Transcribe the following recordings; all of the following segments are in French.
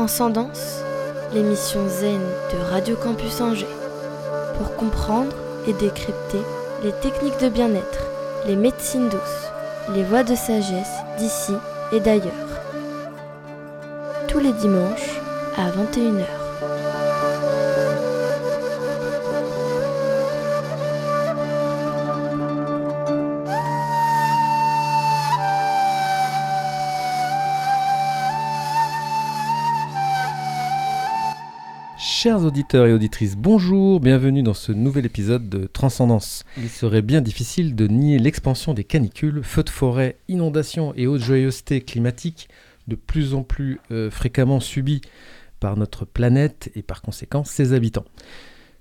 Transcendance, l'émission zen de Radio Campus Angers. Pour comprendre et décrypter les techniques de bien-être, les médecines douces, les voies de sagesse d'ici et d'ailleurs. Tous les dimanches à 21h. Chers auditeurs et auditrices, bonjour, bienvenue dans ce nouvel épisode de Transcendance. Il serait bien difficile de nier l'expansion des canicules, feux de forêt, inondations et haute joyeuseté climatique de plus en plus euh, fréquemment subies par notre planète et par conséquent ses habitants.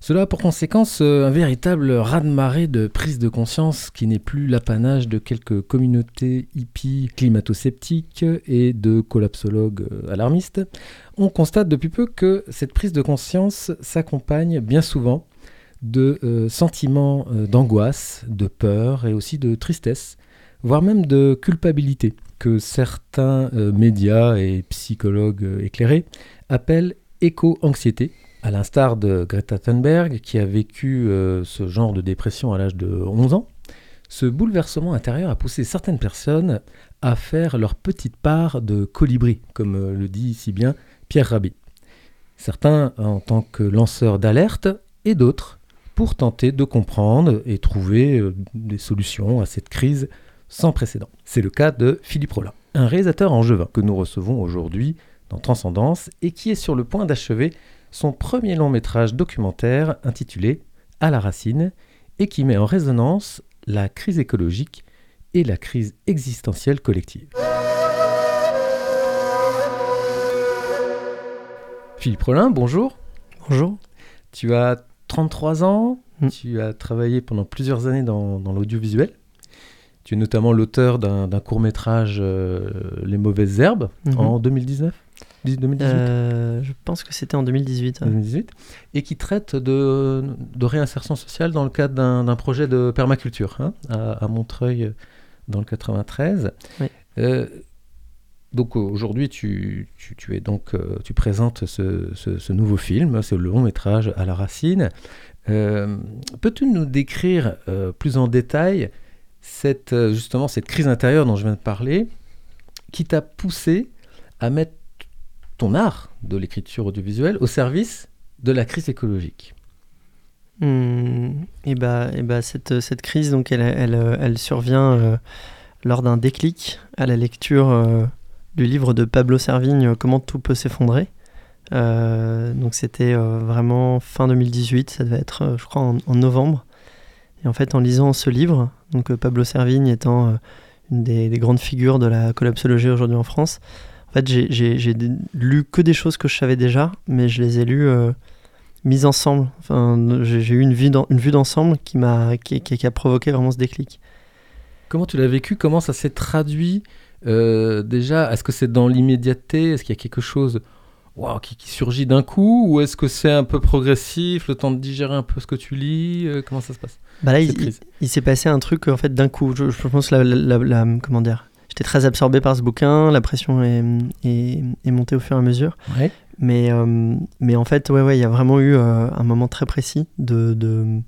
Cela a pour conséquence euh, un véritable raz-de-marée de prise de conscience qui n'est plus l'apanage de quelques communautés hippies climato-sceptiques et de collapsologues euh, alarmistes. On constate depuis peu que cette prise de conscience s'accompagne bien souvent de euh, sentiments d'angoisse, de peur et aussi de tristesse, voire même de culpabilité, que certains médias et psychologues éclairés appellent éco-anxiété à l'instar de Greta Thunberg, qui a vécu euh, ce genre de dépression à l'âge de 11 ans, ce bouleversement intérieur a poussé certaines personnes à faire leur petite part de colibri, comme euh, le dit si bien Pierre Rabhi. Certains en tant que lanceurs d'alerte et d'autres pour tenter de comprendre et trouver euh, des solutions à cette crise sans précédent. C'est le cas de Philippe Rollin, un réalisateur angevin que nous recevons aujourd'hui dans Transcendance et qui est sur le point d'achever son premier long métrage documentaire intitulé À la racine et qui met en résonance la crise écologique et la crise existentielle collective. Philippe Rollin, bonjour. Bonjour. Tu as 33 ans, Mm. tu as travaillé pendant plusieurs années dans, dans l'audiovisuel. Tu es notamment l'auteur d'un court métrage euh, Les mauvaises herbes Mhm. en 2019 2018 Euh, je pense que c'était en 2018. ouais. 2018, et qui traite de, de réinsertion sociale dans le cadre d'un projet de permaculture hein, à, à Montreuil dans le 93. Oui. Euh, donc aujourd'hui, tu, tu, tu es donc euh, tu présentes ce, ce- ce nouveau film, c'est le long métrage à la racine. Euh, Peux-tu nous décrire plus en détail cette justement cette crise intérieure dont je viens de parler, qui t'a poussé à mettre ton art de l'écriture audiovisuelle au service de la crise écologique. Hmm, et bah, et bah cette, cette crise, donc, elle, elle, survient euh, lors d'un déclic à la lecture euh, du livre de Pablo Servigne, euh, Comment tout peut s'effondrer. Donc c'était vraiment fin 2018, ça devait être, je crois, en, novembre. Et en fait, en lisant ce livre, donc Pablo Servigne étant une des grandes figures de la collapsologie aujourd'hui en France, en fait, j'ai- lu que des choses que je savais déjà, mais je les ai lues euh, mises ensemble. Enfin, j'ai eu une, vue d'ensemble qui m'a qui, qui- qui a provoqué vraiment ce déclic. Comment tu l'as vécu? Comment ça s'est traduit euh, Déjà, est-ce que c'est dans l'immédiateté? Est-ce qu'il y a quelque chose qui, qui surgit d'un coup? Ou est-ce que c'est un peu progressif, le temps de digérer un peu ce que tu lis? Euh, Comment ça se passe? Bah là, il, crise il- il s'est passé un truc en fait d'un coup. Je, je pense la, la- la- la- comment dire? J'étais très absorbé par ce bouquin, la pression est, est, est montée au fur et à mesure. Ouais. Mais, euh, mais en fait, ouais, ouais, il y a vraiment eu euh, un moment très précis de, de,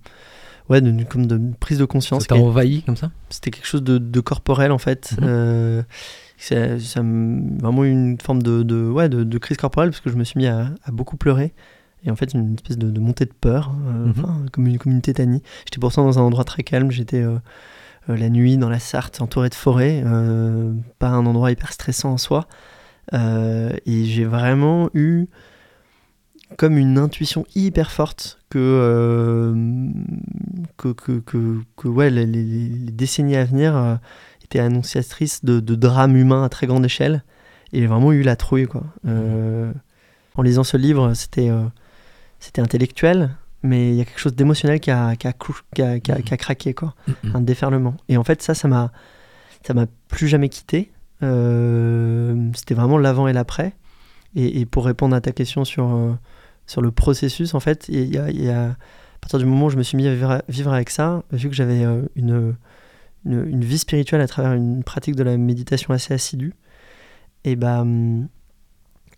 ouais, de, comme de prise de conscience. Ça envahi comme ça? C'était quelque chose de, de corporel en fait. Mhm. Euh, c'est- vraiment eu une forme de, de, ouais, de, crise corporelle parce que je me suis mis à, à beaucoup pleurer. Et en fait, une espèce de, montée de peur, euh, Mhm. comme, une, comme une tétanie. J'étais pourtant dans un endroit très calme. J'étais la nuit dans la Sarthe, entouré de forêts. euh, pas un endroit hyper stressant en soi. Euh, et j'ai vraiment eu comme une intuition hyper forte que, euh, que, que, que, ouais, les, décennies à venir euh, étaient annonciatrices de, drames humains à très grande échelle. Et j'ai vraiment eu la trouille. Quoi. Euh, en lisant ce livre, c'était euh, c'était intellectuel, mais il y a quelque chose d'émotionnel qui a, qui, a, qui, a, qui a- qui a craqué, quoi. un déferlement. Et en fait, ça, ça m'a ça m'a plus jamais quitté. Euh, c'était vraiment l'avant et l'après. Et, et pour répondre à ta question sur, euh, sur le processus, en fait, il y a, y à partir du moment où je me suis mis à vivre, vivre avec ça, vu que j'avais euh, une, une, une vie spirituelle à travers une pratique de la méditation assez assidue, et bah,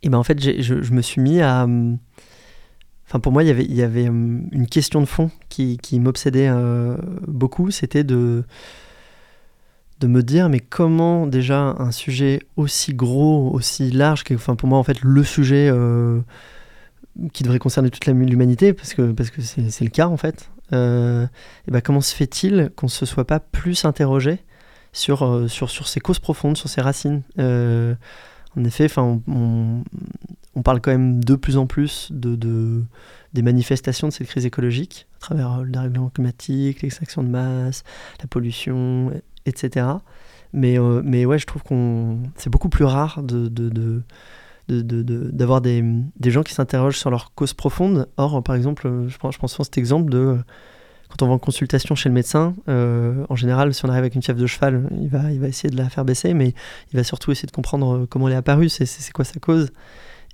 et ben en fait, je, je, me suis mis à. Enfin, pour moi, il y avait, avait une question de fond qui, m'obsédait beaucoup. C'était de me dire mais comment déjà un sujet aussi gros, aussi large, enfin pour moi en fait le sujet euh, qui devrait concerner toute l'humanité, parce que parce que c'est le cas en fait, euh, et ben comment se fait-il qu'on ne se soit pas plus interrogé sur, euh, sur, sur ses causes profondes, sur ses racines En effet, enfin on, parle quand même de plus en plus de, de des manifestations de cette crise écologique à travers le dérèglement climatique, l'extraction de masse, la pollution, etc. Mais, euh, mais ouais, je trouve qu'on c'est beaucoup plus rare de, d'avoir des, des, gens qui s'interrogent sur leur cause profonde. Or, par exemple, je pense, je pense cet exemple de quand on va en consultation chez le médecin, euh, en général, si on arrive avec une fièvre de cheval, il va, il va essayer de la faire baisser, mais il va surtout essayer de comprendre euh, comment elle est apparue, c'est quoi sa cause.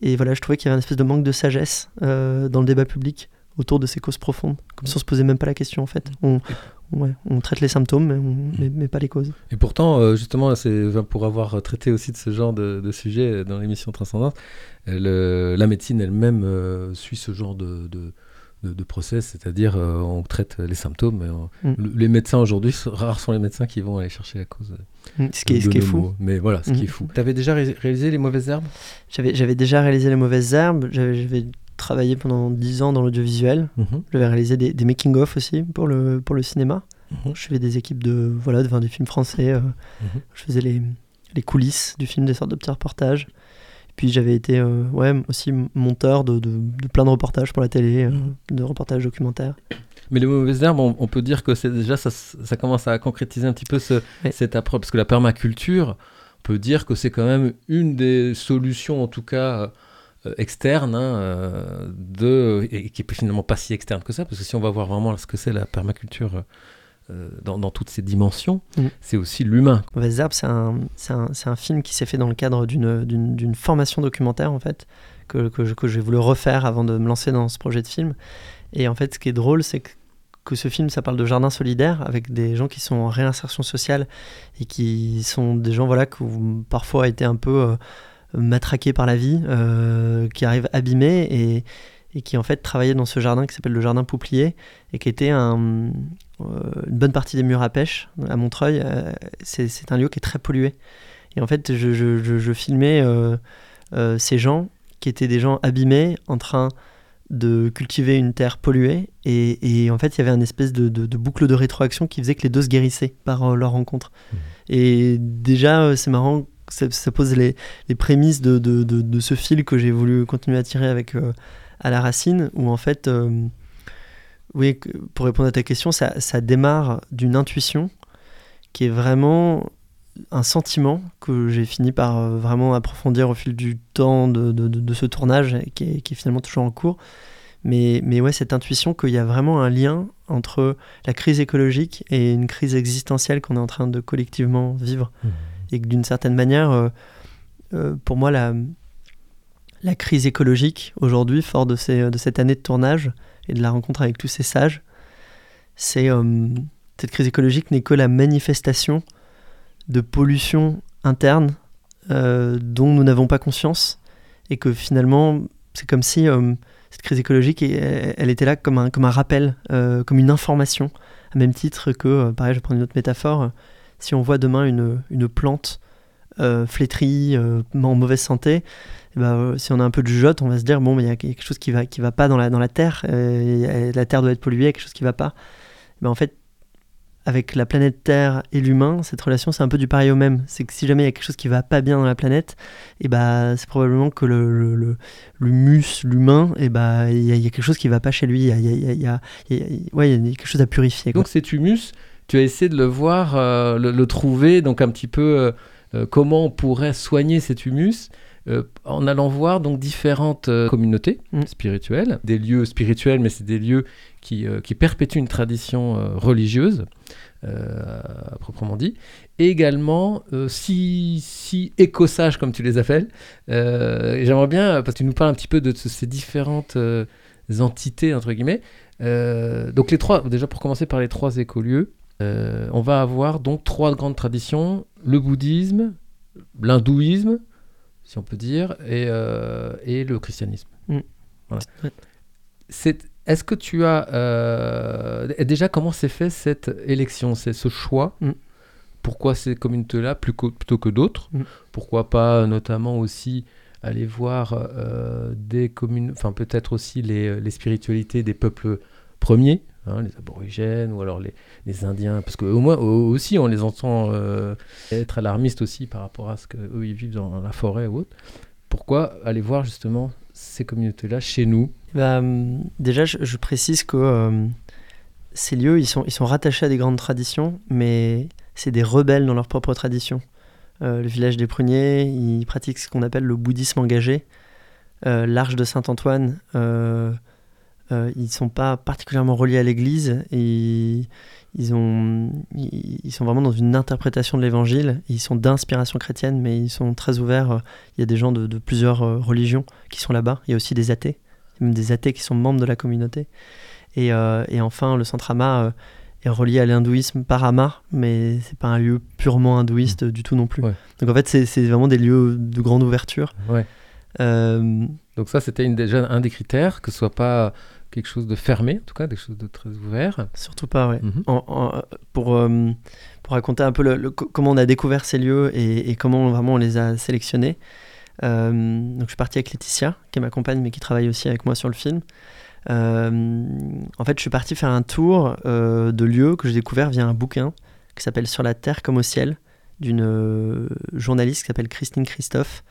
Et voilà, je trouvais qu'il y avait une espèce de manque de sagesse dans le débat public autour de ces causes profondes, comme si on se posait même pas la question en fait. On, ouais, on traite les symptômes, mais, mais, pas les causes. Et pourtant, euh, justement, c'est pour avoir traité aussi de ce genre de, de sujet dans l'émission Transcendance, la médecine elle-même euh, suit ce genre de, de de, process, c'est-à-dire euh, on traite les symptômes. Mm. Les médecins aujourd'hui, rares sont les médecins qui vont aller chercher la cause. Mm. Ce qui, est, ce qui est fou. Mais voilà, ce qui est mm. fou. Tu avais déjà réalisé les mauvaises herbes? J'avais déjà réalisé les mauvaises herbes. J'avais travaillé pendant 10 ans dans l'audiovisuel. Mhm. J'avais réalisé des, making-of aussi pour le, pour le cinéma. Mhm. Je faisais des équipes de, voilà, de, des films français. Euh, mhm. Je faisais les, les, coulisses du film, des sortes de petits reportages. Puis j'avais été euh, ouais, aussi monteur de, de, plein de reportages pour la télé, euh, de reportages documentaires. Mais les mauvaises herbes, on, peut dire que c'est déjà ça, ça, commence à concrétiser un petit peu ce, cette approche. Parce que la permaculture, on peut dire que c'est quand même une des solutions, en tout cas euh, externe, hein, euh, de, et qui est finalement pas si externe que ça, parce que si on va voir vraiment ce que c'est la permaculture dans, dans, toutes ses dimensions, mm. c'est aussi l'humain. Mauvaise Herbe, c'est un, un, un, film qui s'est fait dans le cadre d'une formation documentaire, en fait, que, que, que j'ai voulu refaire avant de me lancer dans ce projet de film. Et en fait, ce qui est drôle, c'est que que ce film, ça parle de jardin solidaire avec des gens qui sont en réinsertion sociale et qui sont des gens voilà, qui ont parfois été un peu matraqué par la vie, euh, qui arrive abîmé et, et, qui en fait travaillait dans ce jardin qui s'appelle le jardin Pouplier et qui était un, euh, une bonne partie des murs à pêche à Montreuil. Euh, c'est un lieu qui est très pollué. Et en fait, je, je, je, filmais ces gens qui étaient des gens abîmés en train de cultiver une terre polluée et, et en fait il y avait une espèce de, de, boucle de rétroaction qui faisait que les deux se guérissaient par leur rencontre. Mmh. Et déjà c'est marrant ça, pose les, prémices de, ce fil que j'ai voulu continuer à tirer avec euh, à la racine, où en fait, euh, oui, pour répondre à ta question, ça, démarre d'une intuition qui est vraiment un sentiment que j'ai fini par euh, vraiment approfondir au fil du temps de, ce tournage, qui est, qui est, finalement toujours en cours. Mais, mais ouais, cette intuition qu'il y a vraiment un lien entre la crise écologique et une crise existentielle qu'on est en train de collectivement vivre. Mmh et que d'une certaine manière, euh, euh, pour moi, la, la crise écologique aujourd'hui, fort de, ces, de cette année de tournage et de la rencontre avec tous ces sages, c'est euh, cette crise écologique n'est que la manifestation de pollution interne dont nous n'avons pas conscience et que finalement c'est comme si cette crise écologique elle, était là comme un, comme un rappel, comme une information, à même titre que, pareil, je prends une autre métaphore, si on voit demain une, une plante euh, flétrie, euh, en mauvaise santé, eh ben, euh, si on a un peu de jugeote, on va se dire bon, il y a quelque chose qui va, qui va pas dans la, dans la terre, la terre doit être polluée, il y a quelque chose qui va pas. Ben, en fait, avec la planète Terre et l'humain, cette relation, c'est un peu du pareil au même. C'est que si jamais il y a quelque chose qui va pas bien dans la planète, et eh bah, c'est probablement que le, l'humus, l'humain, et bah, il y, a quelque chose qui va pas chez lui. Il y a, y, a, y a quelque chose à purifier. Donc cet humus, tu as essayé de le voir, euh, le, trouver, donc un petit peu euh, euh, comment on pourrait soigner cet humus. En allant voir donc différentes communautés mm. spirituelles, des lieux spirituels, mais c'est des lieux qui, qui, perpétuent une tradition religieuse, à proprement dit, et également si, si éco-sages comme tu les appelles. J'aimerais bien, parce que tu nous parles un petit peu de, ces différentes entités, entre guillemets. donc les trois, déjà pour commencer par les trois écolieux, euh, on va avoir donc trois grandes traditions le bouddhisme, l'hindouisme, si on peut dire, et, euh, et le christianisme. Mm. Voilà. Ouais. C'est- Est-ce que tu as euh, déjà comment s'est fait cette élection, c'est ce choix? Mm. Pourquoi ces communautés-là plutôt que d'autres? Mm. Pourquoi pas notamment aussi aller voir euh, des communes, enfin peut-être aussi les, les spiritualités des peuples premiers, hein, les aborigènes ou alors les, les Indiens, parce que au moins au- aussi on les entend euh, être alarmistes aussi par rapport à ce qu'eux ils vivent dans la forêt ou autre. Pourquoi aller voir justement ces communautés-là chez nous? Bah, hum, déjà, je, précise que euh, ces lieux, ils sont, ils sont rattachés à des grandes traditions, mais c'est des rebelles dans leur propre tradition. Euh, le village des Pruniers, ils pratiquent ce qu'on appelle le bouddhisme engagé. Euh, L'Arche de Saint-Antoine, euh, ils ne sont pas particulièrement reliés à l'Église. Et ils, ont, ils, ils sont vraiment dans une interprétation de l'Évangile. Ils sont d'inspiration chrétienne, mais ils sont très ouverts. Il y a des gens de, de plusieurs euh, religions qui sont là-bas. Il y a aussi des athées même des athées qui sont membres de la communauté. Et, euh, et enfin, le centre Ama est relié à l'hindouisme par Ama, mais c'est pas un lieu purement hindouiste du tout non plus. Ouais. Donc en fait, c'est vraiment des lieux de grande ouverture. Ouais. Euh, Donc ça c'était déjà un des critères, que ce soit pas quelque chose de fermé, en tout cas, quelque chose de très ouvert. surtout pas, ouais. Mhm. En- en- pour, euh, pour raconter un peu le- le- co- comment on a découvert ces lieux et, et comment vraiment on les a sélectionnés. Euh, donc je suis parti avec Laetitia, qui m'accompagne mais qui travaille aussi avec moi sur le film. Euh, en fait, je suis parti faire un tour de lieux que j'ai découvert via un bouquin qui s'appelle Sur la Terre comme au ciel, d'une journaliste qui s'appelle Christine Christophe.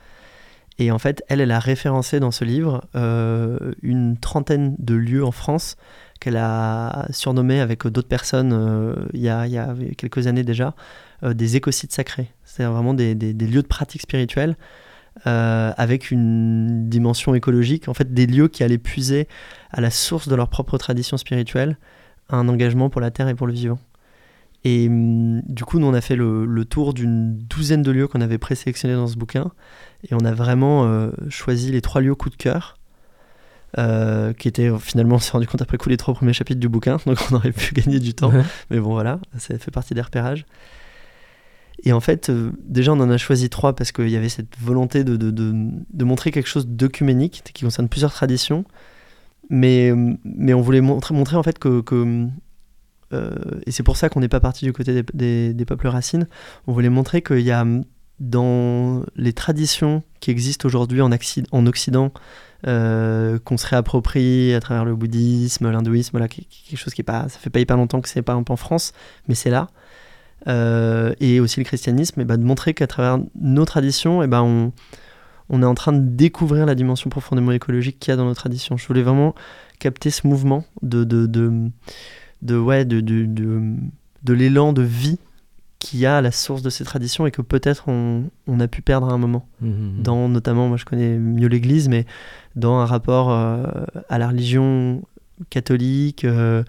Et en fait, elle, elle a référencé dans ce livre euh, une trentaine de lieux en France qu'elle a surnommé avec d'autres personnes euh, il, y a, quelques années déjà euh, des écosites sacrés. C'est vraiment des, des- des lieux de pratique spirituelle avec une dimension écologique, en fait des lieux qui allaient puiser à la source de leur propre tradition spirituelle un engagement pour la terre et pour le vivant. Et hum, du coup, nous, on a fait le, le tour d'une douzaine de lieux qu'on avait présélectionnés dans ce bouquin. Et on a vraiment euh, choisi les trois lieux coup de cœur, euh, qui étaient finalement, on s'est rendu compte après coup, les trois premiers chapitres du bouquin. Donc on aurait pu gagner du temps. Mais bon, voilà, ça fait partie des repérages. Et en fait, euh, déjà, on en a choisi trois parce qu'il y avait cette volonté de, de, de, de montrer quelque chose d'œcuménique qui concerne plusieurs traditions. Mais, euh, mais on voulait montrer, montrer en fait que. que euh, et c'est pour ça qu'on n'est pas parti du côté des, peuples racines. On voulait montrer qu'il y a dans les traditions qui existent aujourd'hui en, Occident, euh, qu'on se réapproprie à travers le bouddhisme, l'hindouisme, là, qui- qui- quelque chose qui est pas, ça fait pas hyper longtemps que c'est pas un peu en France, mais c'est là. Euh, et aussi le christianisme, et ben, de montrer qu'à travers nos traditions, et ben, on, est en train de découvrir la dimension profondément écologique qu'il y a dans nos traditions. Je voulais vraiment capter ce mouvement de, de, de, ouais, de, de, de, de l'élan de vie qu'il y a à la source de ces traditions et que peut-être on, on a pu perdre à un moment Mhm. dans notamment, moi je connais mieux l'Église, mais dans un rapport euh, à la religion catholique euh,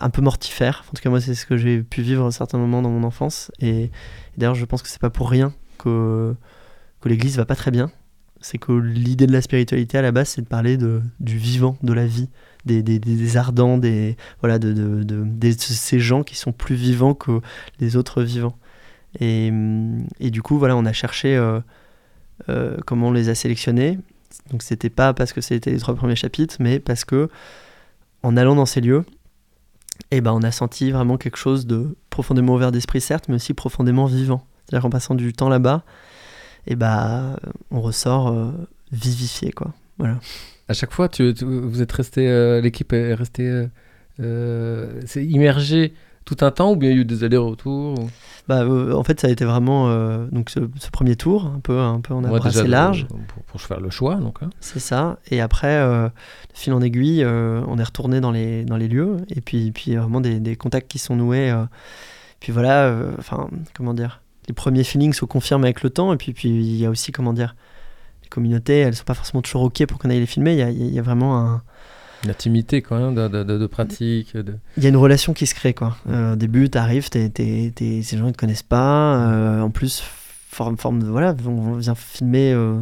un peu mortifère. En tout cas, moi, c'est ce que j'ai pu vivre à certains moments dans mon enfance. Et, et d'ailleurs, je pense que c'est pas pour rien que, que l'Église va pas très bien. C'est que l'idée de la spiritualité à la base, c'est de parler de, du vivant, de la vie, des, des, ardents, des, voilà, de, de, ces gens qui sont plus vivants que les autres vivants. Et, hum, et du coup, voilà, on a cherché euh, euh, comment on les a sélectionnés. Donc, c'était pas parce que c'était les trois premiers chapitres, mais parce que en allant dans ces lieux, eh ben, on a senti vraiment quelque chose de profondément ouvert d'esprit, certes, mais aussi profondément vivant. C'est-à-dire qu'en passant du temps là-bas, eh ben, on ressort euh, vivifié, quoi. Voilà. À chaque fois, tu, tu- vous êtes resté, euh, l'équipe est restée euh, euh, c'est immergée tout un temps ou bien il y a eu des allers-retours ou- Bah, euh, en fait, ça a été vraiment euh, donc ce, ce premier tour, un peu, un peu, a Ouais, de- large. pour, pour faire le choix, donc. hein. C'est ça. Et après, euh, de fil en aiguille, on est retourné dans les, dans les lieux. Et puis, puis vraiment des, des contacts qui sont noués. puis voilà, enfin, comment dire, les premiers feelings se confirment avec le temps. Et puis, puis il y a aussi, comment dire, les communautés, elles sont pas forcément toujours OK pour qu'on aille les filmer. Il y a, il y a vraiment un, Une intimité, même, de, de, pratique. De... il y a une relation qui se crée quoi. Euh, au début, t'arrives, t'es, t'es- t'es- ces gens ils te connaissent pas. euh, en plus, forme, forme de voilà, on, on vient filmer euh,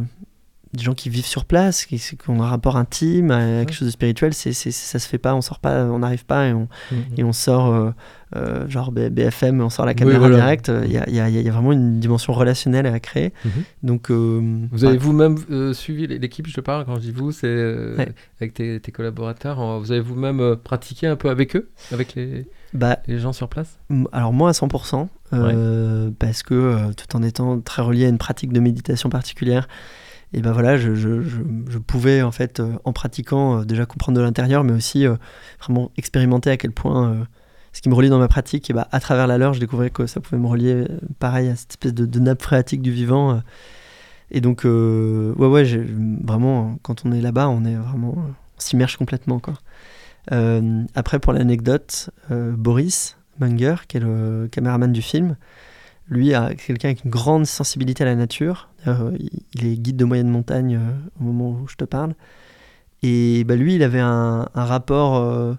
des gens qui vivent sur place, qui, qui ont un rapport intime à quelque chose de spirituel, c'est, c'est, ça se fait pas, on sort pas, on n'arrive pas et on, Mhm. et on sort, euh, euh, genre BFM, on sort la caméra voilà. directe. Il y a, il y a- il y a vraiment une dimension relationnelle à créer. Mhm. Donc, euh, Vous avez bah, vous-même euh, suivi l'équipe, je te parle, quand je dis vous, c'est euh, Ouais. avec tes, tes collaborateurs, vous avez vous-même euh, pratiqué un peu avec eux, avec les, bah, les gens sur place? alors moi à 100%, euh, parce que euh, tout en étant très relié à une pratique de méditation particulière, et ben voilà, je, je- je- pouvais en fait, euh, en pratiquant, euh, déjà comprendre de l'intérieur, mais aussi euh, vraiment expérimenter à quel point ce qui me relie dans ma pratique, et bah, à travers la leur, je découvrais que ça pouvait me relier pareil à cette espèce de, nappe phréatique du vivant. et donc, ouais, ouais, vraiment, quand on est là-bas, on est vraiment, s'immerge complètement, quoi. Après, pour l'anecdote, Boris Munger, qui est le caméraman du film, lui, a quelqu'un avec une grande sensibilité à la nature. D'ailleurs, il- est guide de moyenne montagne euh, au moment où je te parle. Et bah, lui, il avait un, rapport euh,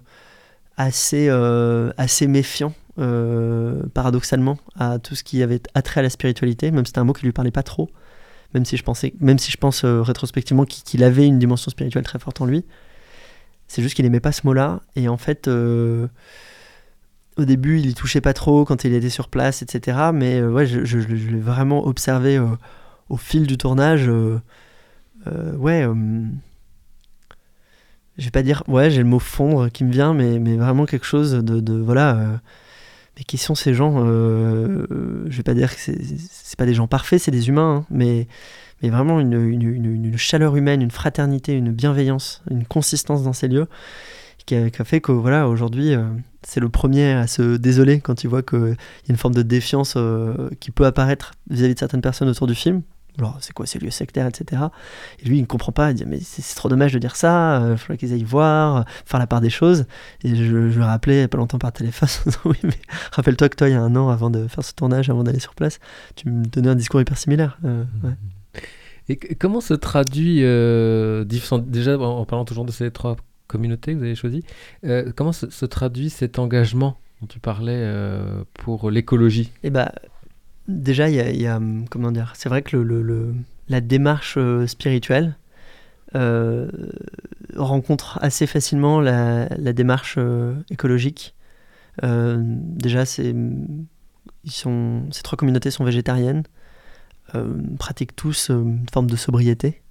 assez, euh, assez méfiant, euh, paradoxalement, à tout ce qui avait attrait à la spiritualité, même si c'était un mot qui lui parlait pas trop. Même si je, pensais, même si je pense euh, rétrospectivement qu'il avait une dimension spirituelle très forte en lui. C'est juste qu'il aimait pas ce mot-là. Et en fait, euh, au début, il y touchait pas trop quand il était sur place, etc. Mais euh, ouais, je, l'ai vraiment observé euh, au fil du tournage. euh, ouais, je vais pas dire, ouais, j'ai le mot fondre qui me vient, mais, mais vraiment quelque chose de, voilà. mais qui sont ces gens Je vais pas dire que c'est pas des gens parfaits, c'est des humains, hein, mais mais vraiment une- une chaleur humaine, une fraternité, une bienveillance, une consistance dans ces lieux qui a, qui a fait que voilà aujourd'hui euh, c'est le premier à se désoler quand il voit qu'il y a une forme de défiance euh, qui peut apparaître vis-à-vis de certaines personnes autour du film. Alors c'est quoi ces lieux sectaires, etc. Et lui il ne comprend pas, il dit mais c'est trop dommage de dire ça, il faudrait qu'ils aillent voir, euh, faire la part des choses. Et je, je lui rappelais il y a pas longtemps par téléphone, oui mais rappelle-toi que toi il y a un an avant de faire ce tournage, avant d'aller sur place, tu me donnais un discours hyper similaire. Euh, ouais. Et comment se traduit, euh, déjà en, en parlant toujours de ces trois communautés que vous avez choisies, euh, comment se, traduit cet engagement dont tu parlais euh, pour l'écologie? Et bah, déjà, il y comment dire, c'est vrai que la démarche euh, spirituelle rencontre assez facilement la, démarche écologique. Déjà, ces trois communautés sont végétariennes, pratiquent tous une forme de sobriété.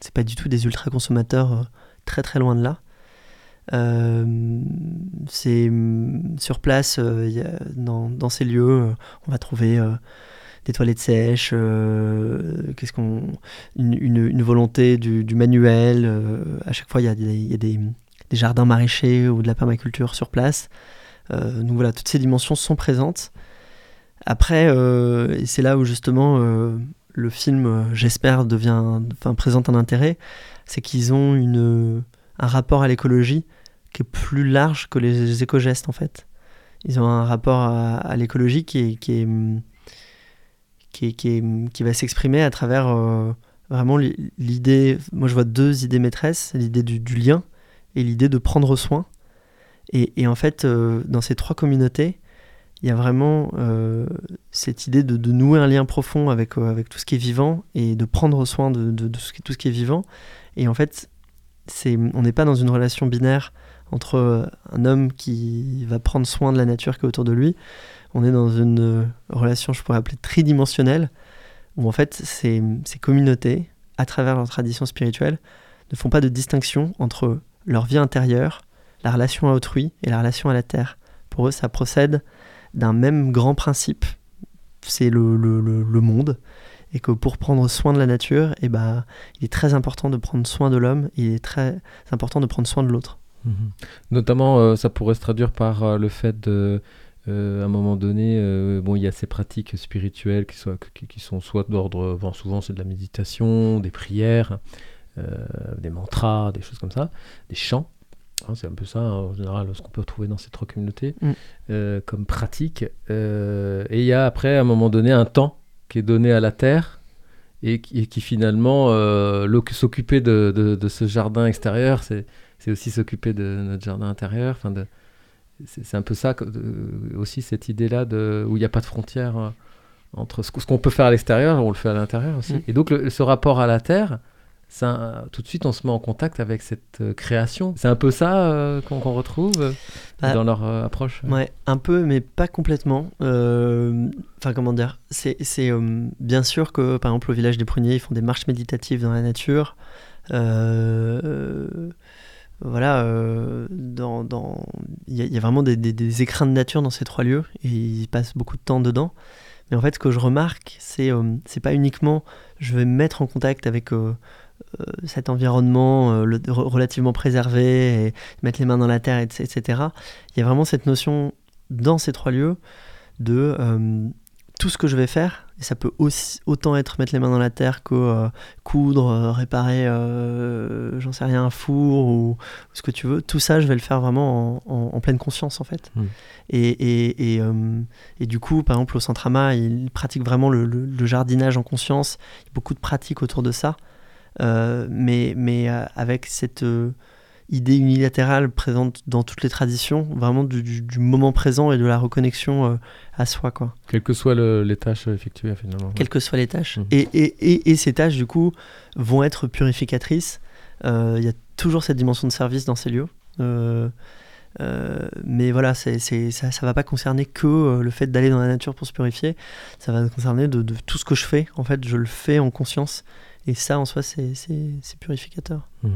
C'est pas du tout des ultra consommateurs, très très loin de là. Euh, c'est hum, sur place, euh, dans, dans ces lieux, euh, on va trouver des toilettes sèches, qu'est-ce qu'on, une, une- volonté du, manuel. à chaque fois, il y a, des, y a des, des jardins maraîchers ou de la permaculture sur place. Donc voilà, toutes ces dimensions sont présentes. Après, et c'est là où justement le film, j'espère, devient, enfin, présente un intérêt, c'est qu'ils ont une, un rapport à l'écologie qui est plus large que les éco-gestes en fait. Ils ont un rapport à, l'écologie qui qui, qui, qui, va s'exprimer à travers euh, vraiment l'i- l'idée. Moi, je vois deux idées maîtresses l'idée du, lien et l'idée de prendre soin. Et, et en fait, euh, dans ces trois communautés, il y a vraiment euh, cette idée de, nouer un lien profond avec, avec tout ce qui est vivant et de prendre soin de, de- de ce qui- tout ce qui est vivant. Et en fait, on n'est pas dans une relation binaire entre euh, un homme qui va prendre soin de la nature qui est autour de lui. On est dans une euh, relation, je pourrais appeler tridimensionnelle, où en fait, ces, communautés, à travers leur tradition spirituelle, ne font pas de distinction entre leur vie intérieure, la relation à autrui et la relation à la terre. Pour eux, ça procède d'un même grand principe, c'est le monde, et que pour prendre soin de la nature, eh ben, il est très important de prendre soin de l'homme, et il est très important de prendre soin de l'autre. Notamment, euh, ça pourrait se traduire par euh, le fait de, euh, à un moment donné, euh, bon, il y a ces pratiques spirituelles qui, soient, qui, qui sont soit d'ordre, bon, souvent c'est de la méditation, des prières, euh, des mantras, des choses comme ça, des chants. Hein, c'est un peu ça, hein, en général, ce qu'on peut retrouver dans ces trois communautés Mm. comme pratique. Et il y a après, à un moment donné, un temps qui est donné à la terre et qui, et qui finalement, euh, s'occuper de, de- de ce jardin extérieur, c'est aussi s'occuper de notre jardin intérieur. Enfin, c'est un peu ça aussi cette idée-là de où il n'y a pas de frontière euh, entre ce, qu'on peut faire à l'extérieur, on le fait à l'intérieur aussi. Mm. Et donc le- ce rapport à la terre, ça, tout de suite, on se met en contact avec cette euh, création. C'est un peu ça euh, qu'on retrouve euh, Bah, dans leur approche. Ouais, un peu, mais pas complètement. Enfin, comment dire C'est bien sûr que, par exemple, au village des Pruniers, ils font des marches méditatives dans la nature. voilà, dans, dans- il y, a- il y a vraiment des, des- des écrins de nature dans ces trois lieux et ils passent beaucoup de temps dedans. Mais en fait, ce que je remarque, c'est c'est pas uniquement je vais me mettre en contact avec euh, euh, cet environnement euh, le- relativement préservé et mettre les mains dans la terre, etc. etc. Il y a vraiment cette notion dans ces trois lieux de euh, tout ce que je vais faire, et ça peut aussi, autant être mettre les mains dans la terre que euh, coudre, euh, réparer, euh, j'en sais rien, un four ou, ce que tu veux, tout ça je vais le faire vraiment en, en- en pleine conscience en fait. Mm. Et, et, et, euh, et du coup, par exemple, au Centrama, ils pratiquent vraiment le, le- le jardinage en conscience, il y a beaucoup de pratiques autour de ça, Euh, mais, mais euh, avec cette euh, idée unilatérale présente dans toutes les traditions, vraiment du, du- du moment présent et de la reconnexion euh, à soi, quoi. Quelles que soient le- les tâches effectuées finalement. quelles que soient les tâches. Mhm. Et, et, et, et ces tâches, du coup, vont être purificatrices. Euh, Il y a toujours cette dimension de service dans ces lieux. Euh, euh, mais voilà, c'est, c'est- ça ne va pas concerner que euh, le fait d'aller dans la nature pour se purifier. Ça va concerner de, de tout ce que je fais. En fait, je le fais en conscience. Et ça, en soi, c'est, c'est, c'est purificateur. Mhm.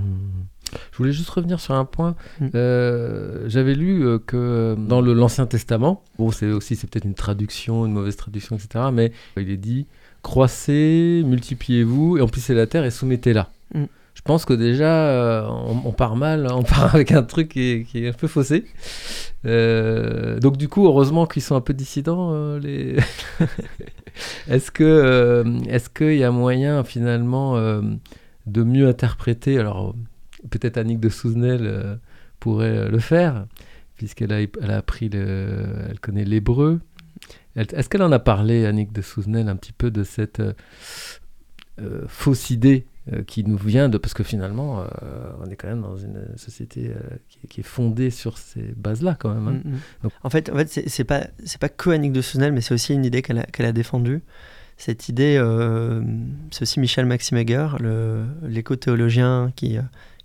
Je voulais juste revenir sur un point. Euh, J'avais lu euh, que dans le- l'Ancien Testament, bon, c'est aussi c'est peut-être une traduction, une mauvaise traduction, etc. Mais il est dit croissez, multipliez-vous, et emplissez la terre et soumettez-la. Mm. Je pense que déjà, euh, on, part mal, on part avec un truc qui est, un peu faussé. Euh, donc du coup, heureusement qu'ils sont un peu dissidents, euh. Est-ce que est-ce qu'il y a moyen finalement de mieux interpréter Alors peut-être Annick de Souzenel pourrait le faire puisqu'elle a elle a appris le, elle connaît l'hébreu. Est-ce qu'elle en a parlé Annick de Souzenel un petit peu de cette fausse idée euh, qui nous vient de parce que finalement euh, on est quand même dans une société euh, qui, qui est fondée sur ces bases-là quand même. hein. Mm, mm. Donc- En fait, en fait c'est, pas pas que Annick de Souzenel, mais c'est aussi une idée qu'elle a, défendue. Cette idée, c'est aussi Michel Maximager, le, l'éco-théologien qui,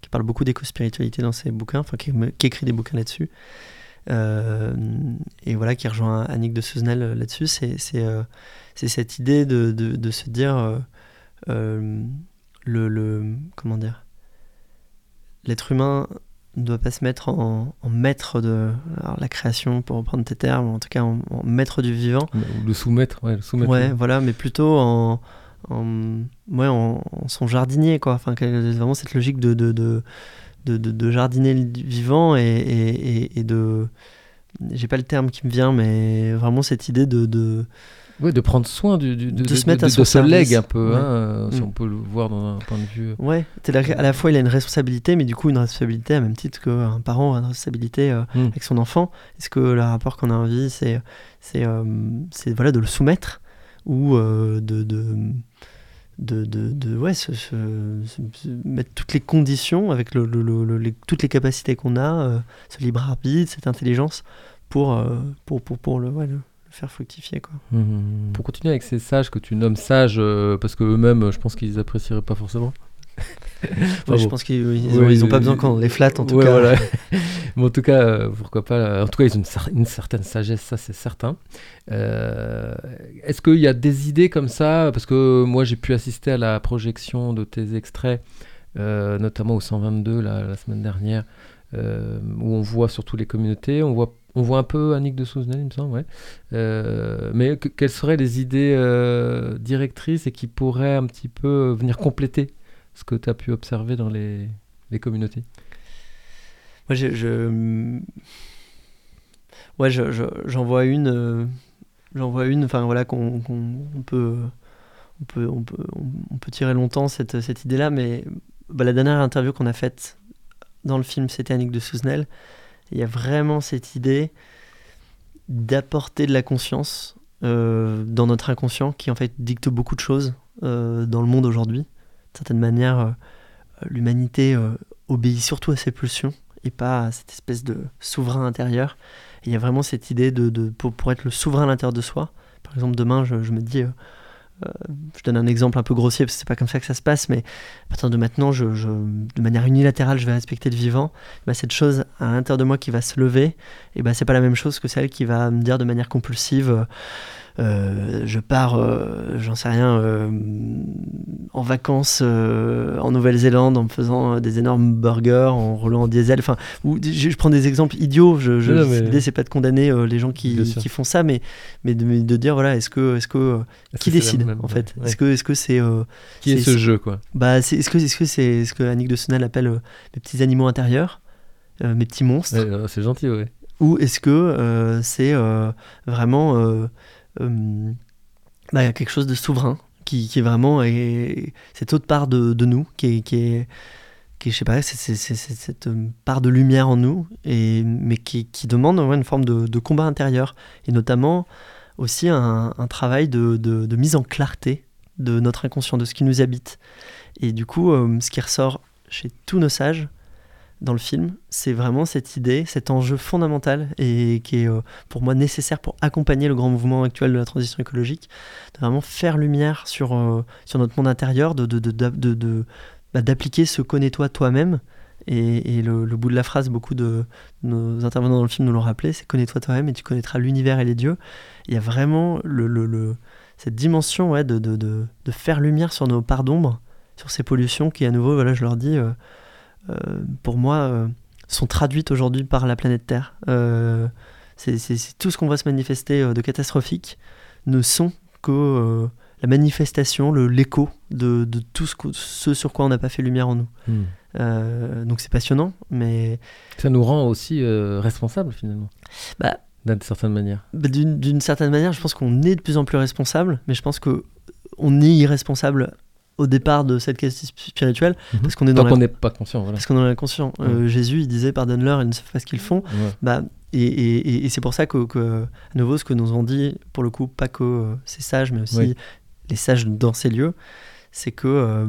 qui parle beaucoup d'éco-spiritualité dans ses bouquins, enfin qui, écrit des bouquins là-dessus. Euh, et voilà, qui rejoint Annick de Souzenel euh, là-dessus. C'est, euh, cette idée de, de, de se dire euh, le, le comment dire l'être humain ne doit pas se mettre en, en maître de alors, la création, pour reprendre tes termes, en tout cas en, en maître du vivant. Ou Le soumettre, ouais, le soumettre. Ouais, voilà, mais plutôt en, en, ouais, en, son jardinier, quoi. Enfin, vraiment cette logique de, de, de, de, de- de jardiner le vivant et, et, et- et de. J'ai pas le terme qui me vient, mais vraiment cette idée de. Ouais, de prendre soin du, du- de, De se mettre à son de service. un peu, Ouais. hein, euh, si Mm. on peut le voir dans un point de vue. euh, Ouais, c'est à la fois il a une responsabilité, mais du coup une responsabilité à même titre qu'un parent a une responsabilité euh, Mm. avec son enfant. Est-ce que le rapport qu'on a envie, c'est c'est euh, voilà de le soumettre ou euh, de, de de, ouais se, se- se- se mettre toutes les conditions avec le, le- le- le- les- toutes les capacités qu'on a, ce libre arbitre, cette intelligence pour pour, pour, pour le, ouais, faire fructifier quoi. Mhm. Pour continuer avec ces sages que tu nommes sages, euh, parce que eux-mêmes, je pense qu'ils apprécieraient pas forcément. Ouais, je pense qu'ils ils Ouais, ont, ils ont pas besoin qu'on les flatte en tout Ouais, cas. voilà. Mais en tout cas, euh, pourquoi pas. euh, En tout cas, ils ont une, cer- une certaine sagesse, ça c'est certain. Euh, Est-ce qu'il y a des idées comme ça? Parce que moi, j'ai pu assister à la projection de tes extraits, euh, notamment au 122 la, la semaine dernière, euh, où on voit surtout les communautés. On voit, on voit un peu Annick de Souzenel, il me semble. Ouais. Euh, mais que- quelles seraient les idées euh, directrices et qui pourraient un petit peu venir compléter ce que tu as pu observer dans les, communautés? Moi, je, je- ouais, je- je- j'en vois une, euh, j'en vois une, enfin voilà, qu'on on peut, on peut, on peut, on peut tirer longtemps cette, cette idée-là, mais bah, la dernière interview qu'on a faite dans le film, c'était Annick de Souzenel. Il y a vraiment cette idée d'apporter de la conscience euh, dans notre inconscient qui en fait dicte beaucoup de choses euh, dans le monde aujourd'hui. D'une certaine manière, euh, l'humanité obéit surtout à ses pulsions et pas à cette espèce de souverain intérieur. Il y a vraiment cette idée de, pour, être le souverain à l'intérieur de soi. Par exemple, demain, je, me dis, je donne un exemple un peu grossier parce que c'est pas comme ça que ça se passe, mais à partir de maintenant, je, de manière unilatérale, je vais respecter le vivant. Bah, cette chose à l'intérieur de moi qui va se lever, et bah, c'est pas la même chose que celle qui va me dire de manière compulsive. Euh, je pars, euh, j'en sais rien, euh, en vacances en Nouvelle-Zélande en me faisant des énormes burgers, en roulant en diesel. Enfin, ou, je, prends des exemples idiots. Je, je, L'idée, c'est pas de condamner les gens qui, qui, font ça, mais, mais de, de dire voilà, est-ce que, est-ce que qui décide en fait? Est-ce que, est-ce que c'est qui est, ce jeu quoi? Bah, est, ce que, est-ce que c'est ce que Annick de Senel appelle mes petits animaux intérieurs, mes petits monstres? C'est gentil, oui. Ou est-ce que c'est vraiment euh, bah, y a quelque chose de souverain qui, est vraiment et, cette autre part de, nous qui est, je sais pas, cette part de lumière en nous, mais qui, demande une forme de, combat intérieur, et notamment aussi un, travail de, de, mise en clarté de notre inconscient, de ce qui nous habite. Et du coup, euh, ce qui ressort chez tous nos sages, dans le film, c'est vraiment cette idée, cet enjeu fondamental et qui est euh, pour moi nécessaire pour accompagner le grand mouvement actuel de la transition écologique, de vraiment faire lumière sur, euh, sur notre monde intérieur, de, bah, d'appliquer ce connais-toi toi-même. Et, le, bout de la phrase, beaucoup de nos intervenants dans le film nous l'ont rappelé, c'est connais-toi toi-même et tu connaîtras l'univers et les dieux. Il y a vraiment cette dimension ouais, de, de, faire lumière sur nos parts d'ombre, sur ces pollutions qui, à nouveau, voilà, je leur dis, euh, pour moi, euh, sont traduites aujourd'hui par la planète Terre. Euh, c'est tout ce qu'on voit se manifester de catastrophique ne sont que la manifestation, l'écho de, de, tout ce, ce, sur quoi on n'a pas fait lumière en nous. Hmm. donc c'est passionnant, mais... Ça nous rend aussi responsables finalement. Bah, d'une certaine manière. Bah, d'une certaine manière, je pense qu'on est de plus en plus responsable, mais je pense que on est irresponsable au départ de cette question spirituelle mhm. parce qu'on est dans Tant qu'on n'est pas conscient voilà. parce qu'on est inconscient euh, Jésus il disait pardonne-leur ils ne savent pas ce qu'ils font bah et, et, et c'est pour ça que, que, à nouveau ce que nous ont dit pour le coup pas que euh, ces sages mais aussi les sages dans ces lieux c'est que euh,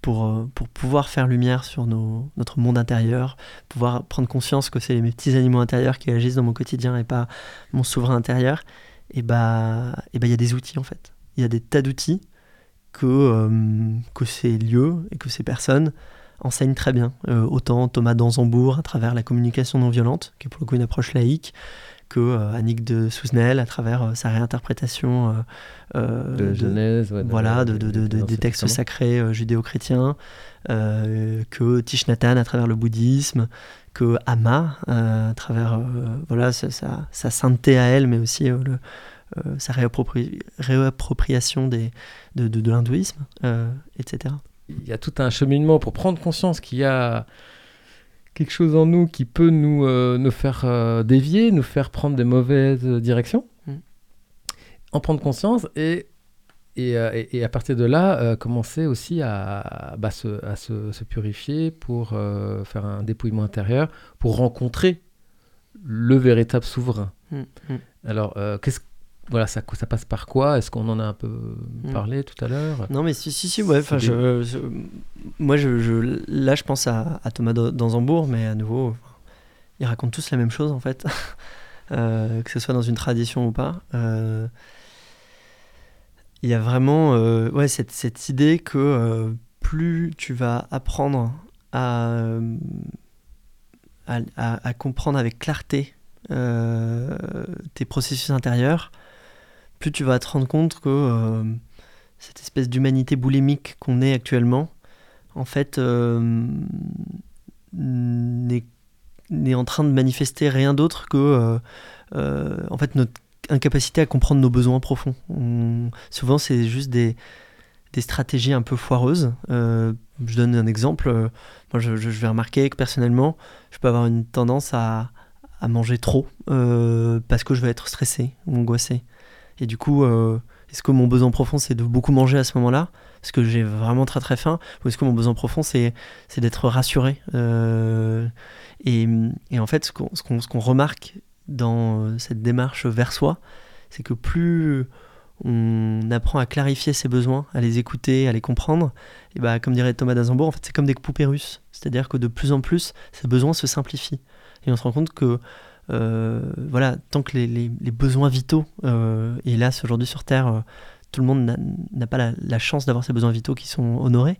pour, pour pouvoir faire lumière sur nos, notre monde intérieur, pouvoir prendre conscience que c'est mes petits animaux intérieurs qui agissent dans mon quotidien et pas mon souverain intérieur, et bah et bah il y a des outils en fait. Il y a des tas d'outils que, euh, que ces lieux et que ces personnes enseignent très bien. Euh, autant Thomas Danzambourg à travers la communication non violente, qui est pour le coup une approche laïque, que euh, Annick de Souzenel à travers sa réinterprétation de, Genèse, voilà, de, des textes sacrés judéo-chrétiens, que Thich à travers le bouddhisme, que Ama à travers voilà sa, sa, sainteté à elle, mais aussi le, euh, sa réappropriation des, de, de, l'hindouisme, euh, etc. Il y a tout un cheminement pour prendre conscience qu'il y a quelque chose en nous qui peut nous, euh, nous faire dévier, nous faire prendre des mauvaises directions. Mm. En prendre conscience et, et, et, à partir de là, commencer aussi à, bah, se, à se, se, purifier pour faire un dépouillement intérieur, pour rencontrer le véritable souverain. Mm, mm. Alors, qu'est-ce voilà, ça, ça passe par quoi? Est-ce qu'on en a un peu hmm. parlé tout à l'heure? Non, mais si, si, si ouais. Je, moi, je, là, je pense à, Thomas Danzambourg, mais à nouveau, ils racontent tous la même chose, en fait, euh, que ce soit dans une tradition ou pas. Euh, il y a vraiment euh, ouais, cette, cette, idée que plus tu vas apprendre à, à, à comprendre avec clarté tes processus intérieurs, plus tu vas te rendre compte que euh, cette espèce d'humanité boulimique qu'on est actuellement, en fait, euh, n'est en train de manifester rien d'autre que euh, en fait notre incapacité à comprendre nos besoins profonds. souvent, c'est juste des, des, stratégies un peu foireuses. je donne un exemple. Moi, je, je, vais remarquer que personnellement, je peux avoir une tendance à, à manger trop parce que je vais être stressé ou angoissé. Et du coup, euh, est-ce que mon besoin profond, c'est de beaucoup manger à ce moment-là? Parce que j'ai vraiment très très faim Ou est-ce que mon besoin profond, c'est d'être rassuré euh, et, en fait, ce qu'on remarque dans cette démarche vers soi, c'est que plus on apprend à clarifier ses besoins, à les écouter, à les comprendre, et bah, comme dirait Thomas d'Azambourg, en fait, c'est comme des poupées russes. C'est-à-dire que de plus en plus, ces besoins se simplifient. Et on se rend compte que euh, voilà, tant que les, besoins vitaux, euh, hélas aujourd'hui sur Terre, euh, tout le monde n'a- pas la, la chance d'avoir ses besoins vitaux qui sont honorés.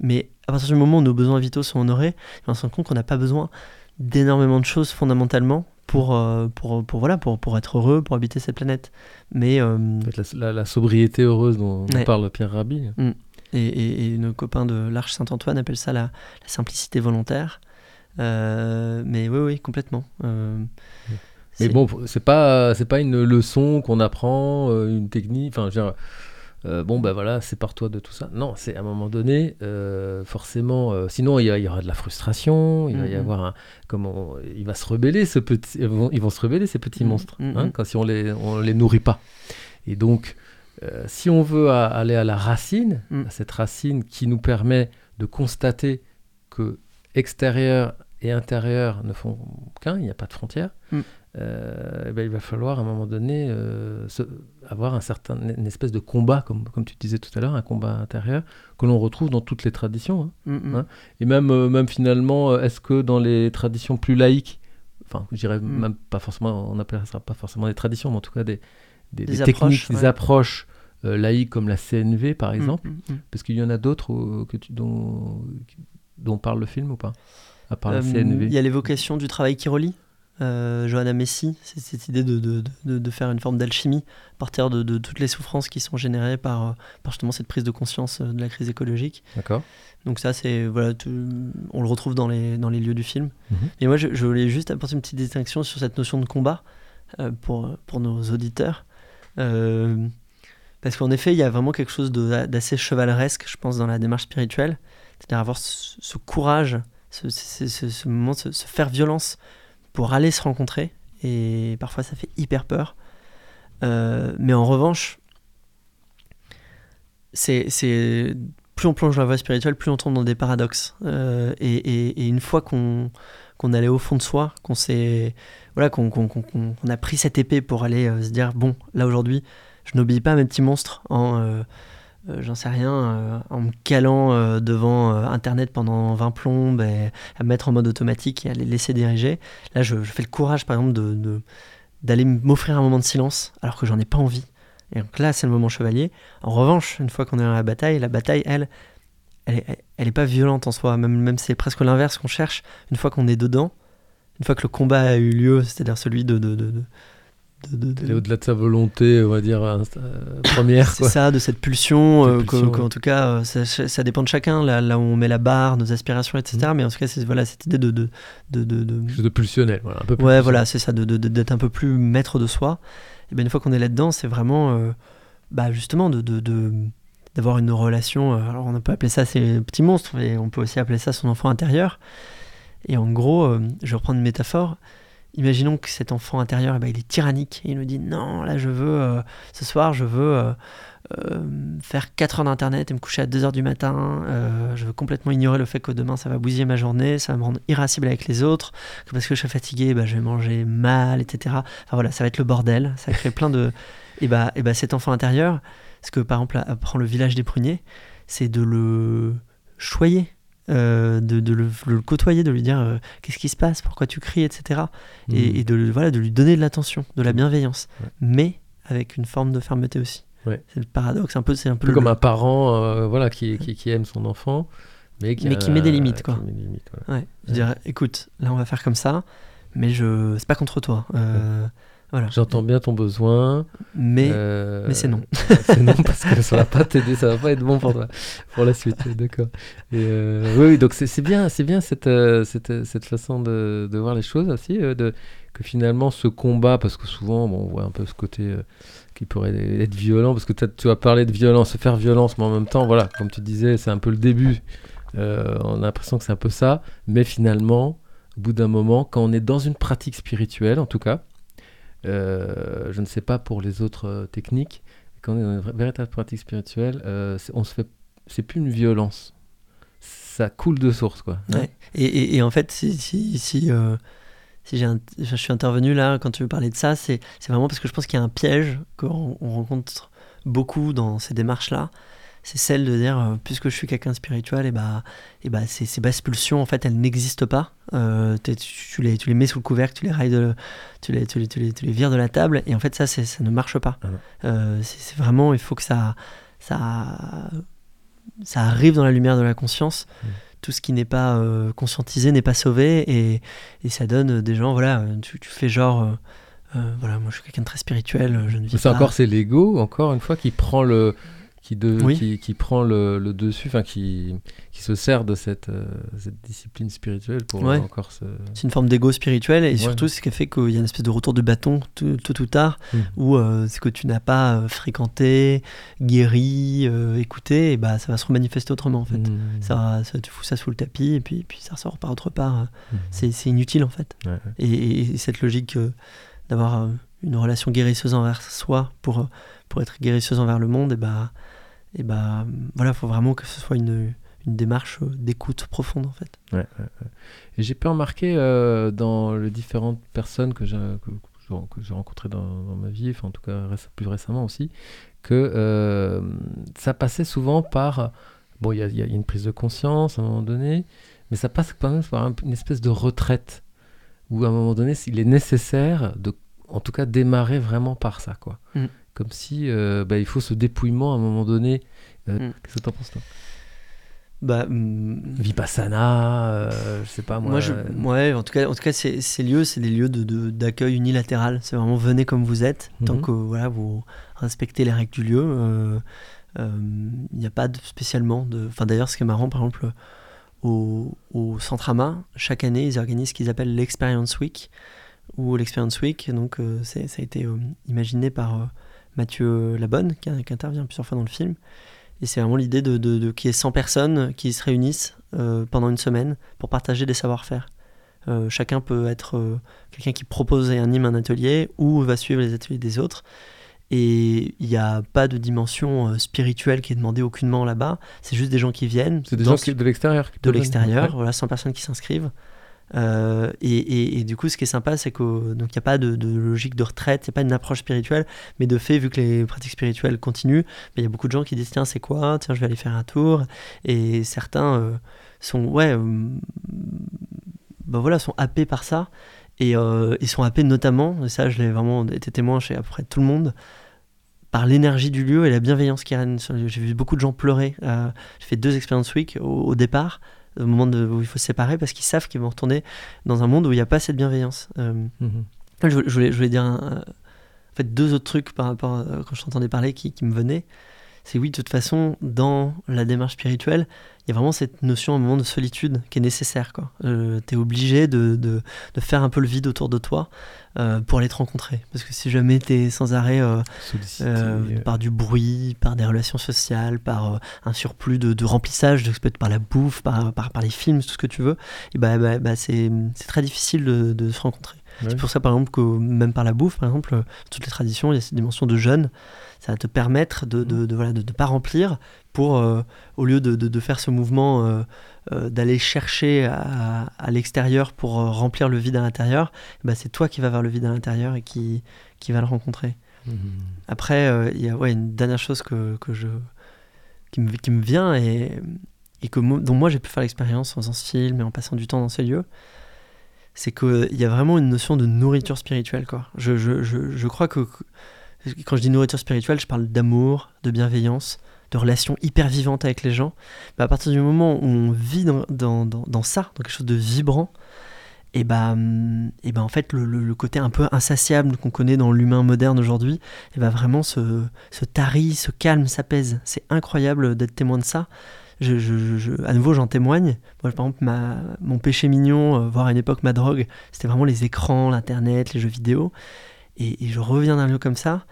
Mais à partir du moment où nos besoins vitaux sont honorés, on se rend compte qu'on n'a pas besoin d'énormément de choses fondamentalement pour, euh, pour, pour, voilà, pour, pour être heureux, pour habiter cette planète. Mais, euh, la, la- la sobriété heureuse dont, dont Ouais. parle Pierre Rabhi. et, et, et nos copains de l'Arche Saint-Antoine appellent ça la, la simplicité volontaire. Euh, mais oui, oui, complètement. Euh, Mais bon, c'est pas c'est pas une leçon qu'on apprend, euh, une technique. Enfin, je veux dire, euh, bon ben voilà, sépare-toi de tout ça. Non, c'est à un moment donné, euh, forcément. euh, sinon, il y, aura de la frustration. Il va y Mhm. avoir un, comment il va se rebeller ce petit. Ils vont, ils vont se rebeller ces petits Mhm, monstres hein, quand si on les on les nourrit pas. Et donc, si on veut aller à la racine, Mm. à cette racine qui nous permet de constater que extérieur et intérieur ne font qu'un, il n'y a pas de frontière, Mm. euh, eh ben, il va falloir à un moment donné euh, se- avoir un certain, une espèce de combat, comme, comme tu disais tout à l'heure, un combat intérieur que l'on retrouve dans toutes les traditions. hein. Mm, mm. Hein Et même, euh, même finalement, est-ce que dans les traditions plus laïques, enfin, je dirais Mm. même pas forcément, on n'appellera pas forcément des traditions, mais en tout cas des, des, Des des approches, techniques, des approches laïques comme la CNV par exemple, parce qu'il y en a d'autres dont, dont parle le film ou pas? À part la Euh, CNV Il y a l'évocation du travail qui relie. Euh, Johanna Messi, c'est cette idée de, de, de, de faire une forme d'alchimie à partir de, de toutes les souffrances qui sont générées par, euh, par justement cette prise de conscience euh, de la crise écologique. D'accord Donc ça, c'est voilà, tout- on le retrouve dans les, dans les lieux du film. Mhm. Et moi, je, je voulais juste apporter une petite distinction sur cette notion de combat euh, pour, pour nos auditeurs. Euh, parce qu'en effet, il y a vraiment quelque chose d'assez chevaleresque, je pense, dans la démarche spirituelle. C'est-à-dire avoir ce, ce courage, ce, ce- ce- ce moment, de se, faire violence pour aller se rencontrer. Et parfois, ça fait hyper peur. Euh, mais en revanche, c'est plus on plonge dans la voie spirituelle, plus on tombe dans des paradoxes. Euh, et, et- une fois qu'on qu'on allait au fond de soi, qu'on s'est voilà, qu'on qu'on- qu'on- qu'on a pris cette épée pour aller euh, se dire bon, là aujourd'hui, je n'obéis pas à mes petits monstres en euh, j'en sais rien, euh, en me calant euh, devant Internet pendant 20 plombes et à me mettre en mode automatique et à les laisser diriger. Là, je, fais le courage, par exemple, de, d'aller m'offrir un moment de silence alors que j'en ai pas envie. Et donc là, c'est le moment chevalier. En revanche, une fois qu'on est dans la bataille, la bataille, elle, elle est, elle pas violente en soi. Même, même c'est presque l'inverse qu'on cherche. Une fois qu'on est dedans, une fois que le combat a eu lieu, c'est-à-dire celui de- de- au-delà de sa volonté, on va dire, inst- euh, première. c'est ça, de cette pulsion, euh, pulsion, que- que- ouais. en tout cas, euh, ça, ça dépend de chacun, là, là où on met la barre, nos aspirations, etc. Mhm. Mais en tout cas, c'est voilà, cette idée de... de, de, de- de- Quelque chose de pulsionnel, voilà, un peu plus Ouais, voilà, c'est ça, d'être un peu plus maître de soi. Et bien une fois qu'on est là-dedans, c'est vraiment, euh, bah, justement, de, d'avoir une relation. euh, alors on peut appeler ça ses petits monstres, mais on peut aussi appeler ça son enfant intérieur. Et en gros, euh, je vais reprendre une métaphore. Imaginons que cet enfant intérieur, eh ben, il est tyrannique. Et il nous dit non, là je veux, euh, ce soir, je veux euh, euh, faire 4 heures d'internet et me coucher à 2 heures du matin. Je veux complètement ignorer le fait que demain ça va bousiller ma journée, ça va me rendre irascible avec les autres. Que parce que je suis fatigué, bah, je vais manger mal, etc. Enfin voilà, ça va être le bordel. Ça crée plein de. Et bah, et bah cet enfant intérieur, ce que par exemple apprend le village des pruniers, c'est de le choyer. Euh, de, de le, le côtoyer, de lui dire euh, qu'est-ce qui se passe, pourquoi tu cries, etc. Et, Mhm. et de, voilà, de lui donner de l'attention, de la bienveillance, Ouais. mais avec une forme de fermeté aussi. Ouais. C'est le paradoxe, un peu, c'est un Un peu le- comme un parent euh, voilà, qui, qui, qui aime son enfant, mais qui, Mais a- qui met des limites, quoi. des limites. Ouais, je dirais, écoute, là on va faire comme ça, mais je, c'est pas contre toi. Voilà. J'entends bien ton besoin. Mais, euh, mais c'est non. c'est non parce que ça va pas t'aider, ça va pas être bon pour toi, pour la suite. D'accord. Euh, oui, oui, donc c'est bien, c'est bien cette, euh, cette, cette façon de, de voir les choses aussi, de, que finalement ce combat, parce que souvent bon, on voit un peu ce côté euh, qui pourrait être violent, parce que tu as parlé de violence, se faire violence, mais en même temps, voilà, comme tu disais, c'est un peu le début. On a l'impression que c'est un peu ça, mais finalement, au bout d'un moment, quand on est dans une pratique spirituelle, en tout cas, euh, je ne sais pas pour les autres euh, techniques, quand on est dans une véritable pratique spirituelle, euh, on se fait, c'est plus une violence, ça coule de source, quoi. Ouais. Et, et- en fait, si, si, si, euh, je suis intervenu là, quand tu veux parler de ça, c'est vraiment parce que je pense qu'il y a un piège qu'on on rencontre beaucoup dans ces démarches-là. C'est celle de dire, euh, puisque je suis quelqu'un de spirituel, et bah, et bah ces, ces basses pulsions, en fait, elles n'existent pas. Euh, tu, tu les, tu les mets sous le couvercle, tu les railles de, tu les, tu les, tu les, tu les vires de la table, et en fait, ça, ça ne marche pas. Ah. Euh, c'est vraiment, il faut que ça, ça, ça arrive dans la lumière de la conscience. Mm. Tout ce qui n'est pas euh, conscientisé n'est pas sauvé, et, et ça donne des gens, voilà, tu, tu fais genre, euh, voilà, moi je suis quelqu'un de très spirituel, je ne vis Mais pas. encore c'est l'ego, encore une fois, qui prend le qui, de, Oui. qui, qui prend le, le dessus, enfin qui, qui se sert de cette, euh, cette discipline spirituelle pour Ouais. encore se. C'est une forme d'ego spirituel et Ouais. surtout c'est ce qui fait qu'il y a une espèce de retour de bâton tout ou tard Mm. où euh, ce que tu n'as pas euh, fréquenté, guéri, euh, écouté, et bah ça va se remanifester autrement en fait. Mmh. Ça, ça, tu fous ça sous le tapis et puis, puis ça ressort par autre part. Mmh. C'est inutile en fait. Ouais. Et, et- et cette logique d'avoir une relation guérisseuse envers soi pour, pour être guérisseuse envers le monde, et bah, et bah voilà, faut vraiment que ce soit une, une démarche euh, d'écoute profonde en fait. Ouais, ouais, ouais. Et j'ai pu remarquer euh, dans les différentes personnes que j'ai que, que j'ai- que j'ai rencontrées dans, dans ma vie, enfin en tout cas réc- plus récemment aussi, que euh, ça passait souvent par bon, il y, y a une prise de conscience à un moment donné, mais ça passe quand même par un- une espèce de retraite où à un moment donné, il est nécessaire de, en tout cas, démarrer vraiment par ça, quoi. Mm. Comme si euh, bah, il faut ce dépouillement à un moment donné. Euh, Mm. Qu'est-ce que t'en penses toi? Bah, hum, Vipassana, euh, je sais pas moi. Moi, je, euh, ouais, en tout cas, en tout cas ces, ces lieux, c'est des lieux d'accueil de, unilatéral. C'est vraiment venez comme vous êtes, tant Mhm. que voilà, vous respectez les règles du lieu. euh, euh, Il n'y a pas de, spécialement de. Enfin, d'ailleurs, ce qui est marrant, par exemple, au, au Centre Ama, chaque année, ils organisent ce qu'ils appellent l'Experience Week. Ou l'Experience Week, donc euh, ça a été euh, imaginé par euh, Mathieu Labonne, qui, qui intervient plusieurs fois dans le film. Et c'est vraiment l'idée de, de, de qu'il y ait 100 personnes qui se réunissent euh, pendant une semaine pour partager des savoir-faire. Euh, chacun peut être euh, quelqu'un qui propose et anime un atelier ou va suivre les ateliers des autres. Et il n'y a pas de dimension spirituelle qui est demandée aucunement là-bas. C'est juste des gens qui viennent. C'est des gens qui, de l'extérieur. de l'extérieur, Ouais. voilà, 100 personnes qui s'inscrivent. Euh, et, du coup, ce qui est sympa, c'est qu'il n'y a pas de, logique de retraite, il n'y a pas une approche spirituelle, mais de fait, vu que les pratiques spirituelles continuent, il y a beaucoup de gens qui disent tiens, c'est quoi? Tiens, je vais aller faire un tour. Et certains euh, sont, ouais, ben voilà, sont happés par ça. Et ils sont happés notamment, et ça, je l'ai vraiment été témoin chez à peu près tout le monde, par l'énergie du lieu et la bienveillance qui règne sur le lieu. J'ai vu beaucoup de gens pleurer. j'ai fait deux expériences week au départ, au moment de- où il faut se séparer, parce qu'ils savent qu'ils vont retourner dans un monde où il n'y a pas cette bienveillance. Euh, Mhm. je, voulais- je voulais, je voulais dire un- en fait, deux autres trucs par rapport à quand je t'entendais parler qui, qui me venaient. C'est oui, de toute façon, dans la démarche spirituelle, il y a vraiment cette notion, un moment de solitude qui est nécessaire. tu es obligé de, de, de faire un peu le vide autour de toi euh, pour aller te rencontrer. Parce que si jamais tu es sans arrêt euh, euh, par du bruit, par des relations sociales, par un surplus de, de remplissage, de, peut-être par la bouffe, par, par, par les films, tout ce que tu veux, et bah, bah, bah, c'est c'est très difficile de, de se rencontrer. Ouais. C'est pour ça, par exemple, que même par la bouffe, par exemple, toutes les traditions, il y a cette dimension de jeûne. Ça va te permettre de ne de, de, voilà, de, de pas remplir pour, euh, au lieu de, faire ce mouvement euh, euh, d'aller chercher à, à l'extérieur pour remplir le vide à l'intérieur, bah, c'est toi qui vas vers le vide à l'intérieur et qui, qui va le rencontrer. Mhm. Après, il y a ouais, une dernière chose que, que je, qui, me, qui me vient et, et que, dont moi j'ai pu faire l'expérience en faisant ce film et en passant du temps dans ces lieux, c'est qu'il y a vraiment une notion de nourriture spirituelle. Quoi. Je, je, je, je crois que quand je dis nourriture spirituelle, je parle d'amour, de bienveillance, de relations hyper vivantes avec les gens. Mais à partir du moment où on vit dans, dans, dans, ça, dans quelque chose de vibrant, et ben, et ben en fait le, le- côté un peu insatiable qu'on connaît dans l'humain moderne aujourd'hui, et ben vraiment se, se tarit, se calme, s'apaise. C'est incroyable d'être témoin de ça. Je, je- je- je- à nouveau, j'en témoigne. Moi, par exemple, ma, mon péché mignon, euh, voire à une époque ma drogue, c'était vraiment les écrans, l'internet, les jeux vidéo. Et, et je reviens d'un lieu comme ça,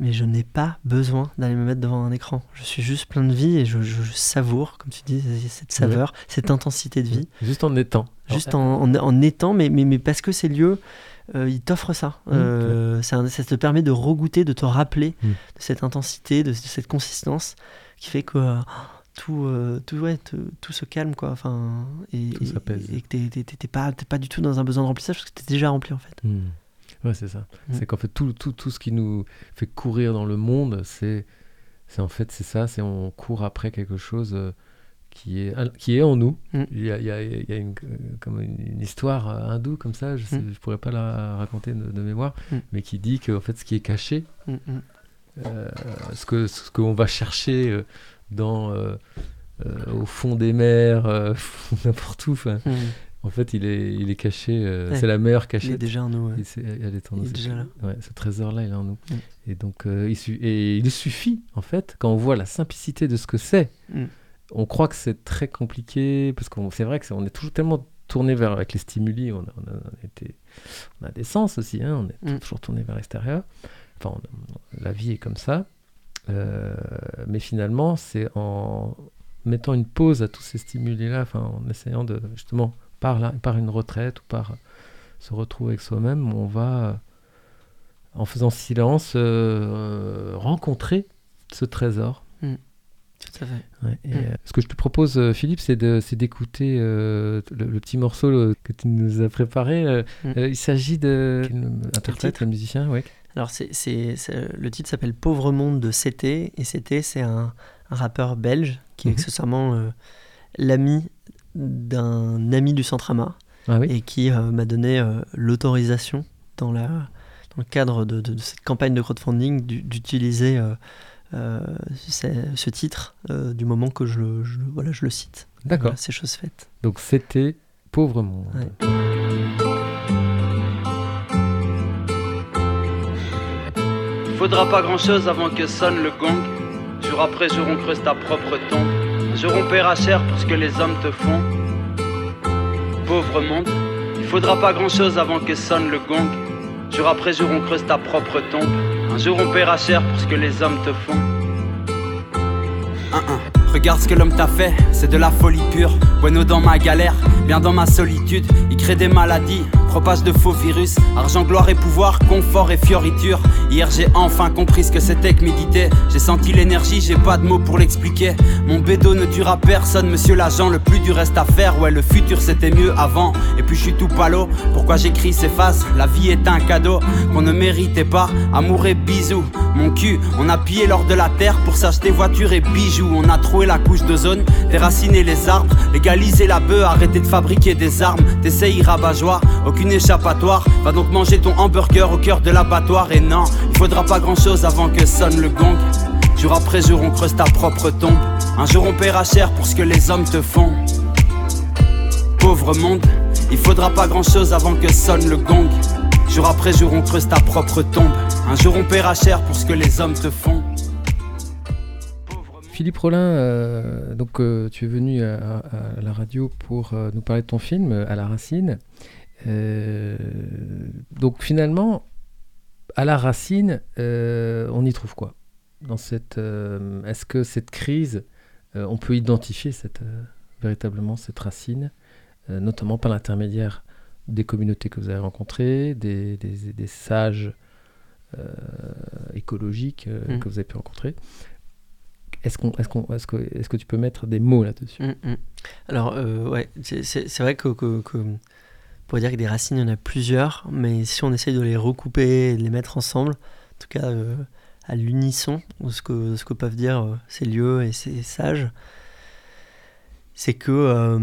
mais je n'ai pas besoin d'aller me mettre devant un écran. Je suis juste plein de vie et je, je- je savoure, comme tu dis, cette saveur, cette intensité de vie Juste en étant. juste en, en, en étant, mais, mais, mais parce que ces lieux, euh, ils t'offrent ça. Euh, c'est un- ça te permet de regoûter, de te rappeler Mm. de cette intensité, de, de cette consistance qui fait que euh, tout, euh, tout, ouais, tout se calme, quoi. Enfin, et, et-. Et que t'es- pas, pas du tout dans un besoin de remplissage parce que t'es déjà rempli, en fait. Mhm. Ouais, c'est ça. C'est qu'en fait, tout, tout, tout ce qui nous fait courir dans le monde, c'est C'est en fait, c'est ça, c'est on court après quelque chose qui est, qui est en nous. Mm. Il y a, il y a- il y a une, euh, comme une, une histoire euh, hindoue comme ça, je ne Mm. pourrais pas la raconter de, de mémoire, Mm. mais qui dit que en fait, ce qui est caché, euh, ce que ce qu'on va chercher euh, dans, euh, euh, au fond des mers, euh, n'importe où, enfin, Mm. en fait, il est, il est caché, euh, Ouais. c'est la meilleure Il est déjà en nous. ouais. Et c'est- elle est en nous, Il est c'est- déjà là. ouais, ce trésor-là, il est en nous. Mm. Et donc, euh, il, su- et il suffit, en fait, quand on voit la simplicité de ce que c'est, Mm. on croit que c'est très compliqué, parce qu'on c'est vrai que c'est- on est toujours tellement tourné vers avec les stimuli, on a, on a- on a été, on a des sens aussi, hein, on est Mm. toujours tourné vers l'extérieur. Enfin, on- la vie est comme ça, Euh, mais finalement, c'est en mettant une pause à tous ces stimuli-là, enfin, en essayant de justement par là, par une retraite ou par se retrouver avec soi-même, on va en faisant silence euh, rencontrer ce trésor. Tout à fait. Ouais, et, Mm. euh, ce que je te propose, Philippe, c'est d'écouter euh, le, le petit morceau que tu nous as préparé. euh, Mm. euh, il s'agit de. Interprète, quel musicien ouais. Alors, c'est, le titre s'appelle Pauvre Monde de CT. Et CT, c'est un, un rappeur belge qui est Mhm. accessoirement euh, l'ami d'un ami du Centre-Ama Ah oui et qui euh, m'a donné euh, l'autorisation dans, la, dans le cadre de, de- de cette campagne de crowdfunding d'u- d'utiliser ce, titre du moment que je, voilà, je le cite. D'accord. Voilà, c'est chose faite. Donc c'était Pauvre Monde. Ouais. Faudra pas grand chose avant que sonne le gong. Jour après jour, on creuse ta propre tombe. Un jour, on paiera cher pour ce que les hommes te font. Pauvre monde, il faudra pas grand chose avant que sonne le gong. Jour après jour, on creuse ta propre tombe. Un jour, on paiera cher pour ce que les hommes te font. Regarde ce que l'homme t'a fait, c'est de la folie pure. Bueno dans ma galère, bien dans ma solitude. Il crée des maladies, propage de faux virus. Argent, gloire et pouvoir, confort et fioriture. Hier j'ai enfin compris ce que c'était que méditer. J'ai senti l'énergie, j'ai pas de mots pour l'expliquer. Mon bédo ne dure à personne, monsieur l'agent. Le plus dur reste à faire, ouais, le futur c'était mieux avant. Et puis je suis tout palo, pourquoi j'écris ces phases La vie est un cadeau qu'on ne méritait pas. Amour et bisous, mon cul, on a pillé l'or de la terre pour s'acheter voitures et bijoux. On a la couche d'ozone, déraciner les arbres, légaliser la bœuf, arrêter de fabriquer des armes. T'essayes rabat-joie, aucune échappatoire. Va donc manger ton hamburger au cœur de l'abattoir. Et non, il faudra pas grand chose avant que sonne le gong. Jour après jour, on creuse ta propre tombe. Un jour, on paiera cher pour ce que les hommes te font. Pauvre monde, il faudra pas grand chose avant que sonne le gong. Jour après jour, on creuse ta propre tombe. Un jour, on paiera cher pour ce que les hommes te font. Philippe Rollin, euh, donc euh, tu es venu à, la radio pour euh, nous parler de ton film À la racine. Donc finalement, à la racine, on y trouve quoi? Dans cette Est-ce que cette crise, on peut identifier cette, véritablement cette racine, notamment par l'intermédiaire des communautés que vous avez rencontrées, des, des- des sages écologiques euh, Mm. que vous avez pu rencontrer? Est-ce, qu'on, est-ce, que, est-ce que tu peux mettre des mots là-dessus? Mm, mm. Alors, euh, ouais, c'est- vrai que, pourrait dire que des racines, il y en a plusieurs, mais si on essaye de les recouper et de les mettre ensemble, en tout cas euh, à l'unisson ce que, ce que peuvent dire euh, ces lieux et ces sages, c'est que, euh,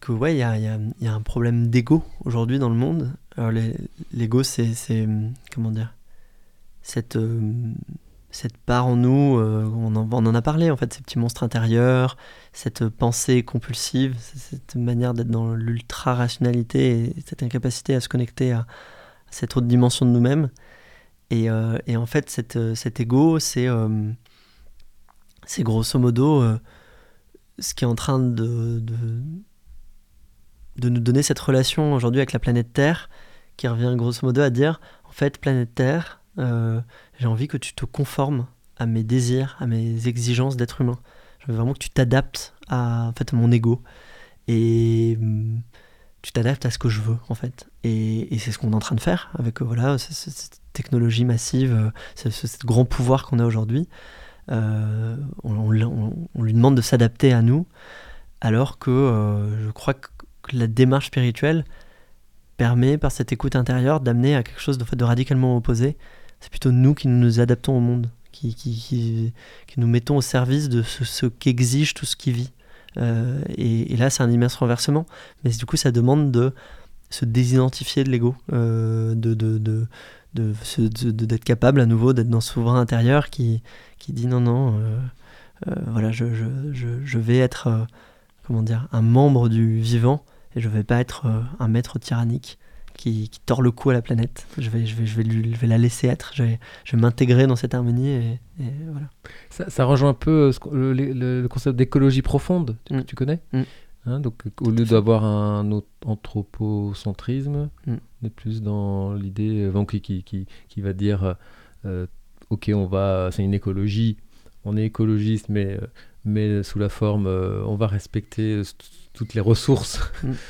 que ouais, il y a, y y a un problème d'ego aujourd'hui dans le monde. Alors, l'ego, c'est, c'est, comment dire, cette, euh, cette part en nous, euh, on, en, on en a parlé en fait, ces petits monstres intérieurs, cette pensée compulsive, cette manière d'être dans l'ultra-rationalité et cette incapacité à se connecter à, cette autre dimension de nous-mêmes. Et, euh, et en fait, cette, cet ego, c'est euh, grosso modo euh, ce qui est en train de, de, de nous donner cette relation aujourd'hui avec la planète Terre, qui revient grosso modo à dire, en fait, planète Terre, j'ai envie que tu te conformes à mes désirs, à mes exigences d'être humain. Je veux vraiment que tu t'adaptes à, en fait, mon ego. Et hum, tu t'adaptes à ce que je veux, en fait. Et, c'est ce qu'on est en train de faire avec euh, voilà, cette technologie massive, euh, ce, grand pouvoir qu'on a aujourd'hui. Euh, on, lui demande de s'adapter à nous, alors que je crois que, la démarche spirituelle permet, par cette écoute intérieure, d'amener à quelque chose de radicalement opposé. C'est plutôt nous qui nous adaptons au monde, qui, qui, nous mettons au service de ce, qu'exige tout ce qui vit. Euh, et, là, c'est un immense renversement. Mais du coup, ça demande de se désidentifier de l'ego, euh, de, de, de, d'être capable à nouveau d'être dans ce souverain intérieur qui, qui dit non, non, euh, voilà, je, je, je, vais être, comment dire, un membre du vivant et je vais pas être un maître tyrannique qui, qui tord le cou à la planète. Je vais, je vais, je vais, lui- je vais la laisser être, je vais, je vais m'intégrer dans cette harmonie et, et voilà. Ça, ça rejoint un peu euh, ce le, le- le concept d'écologie profonde que Mm. tu connais. Mm. Hein, donc, au lieu d'avoir un anthropocentrisme, Mm. on est plus dans l'idée euh, qui, qui, qui, qui va dire euh, euh, ok, on va, c'est une écologie, on est écologiste, mais, euh, mais sous la forme, euh, on va respecter euh, toutes les ressources Mm.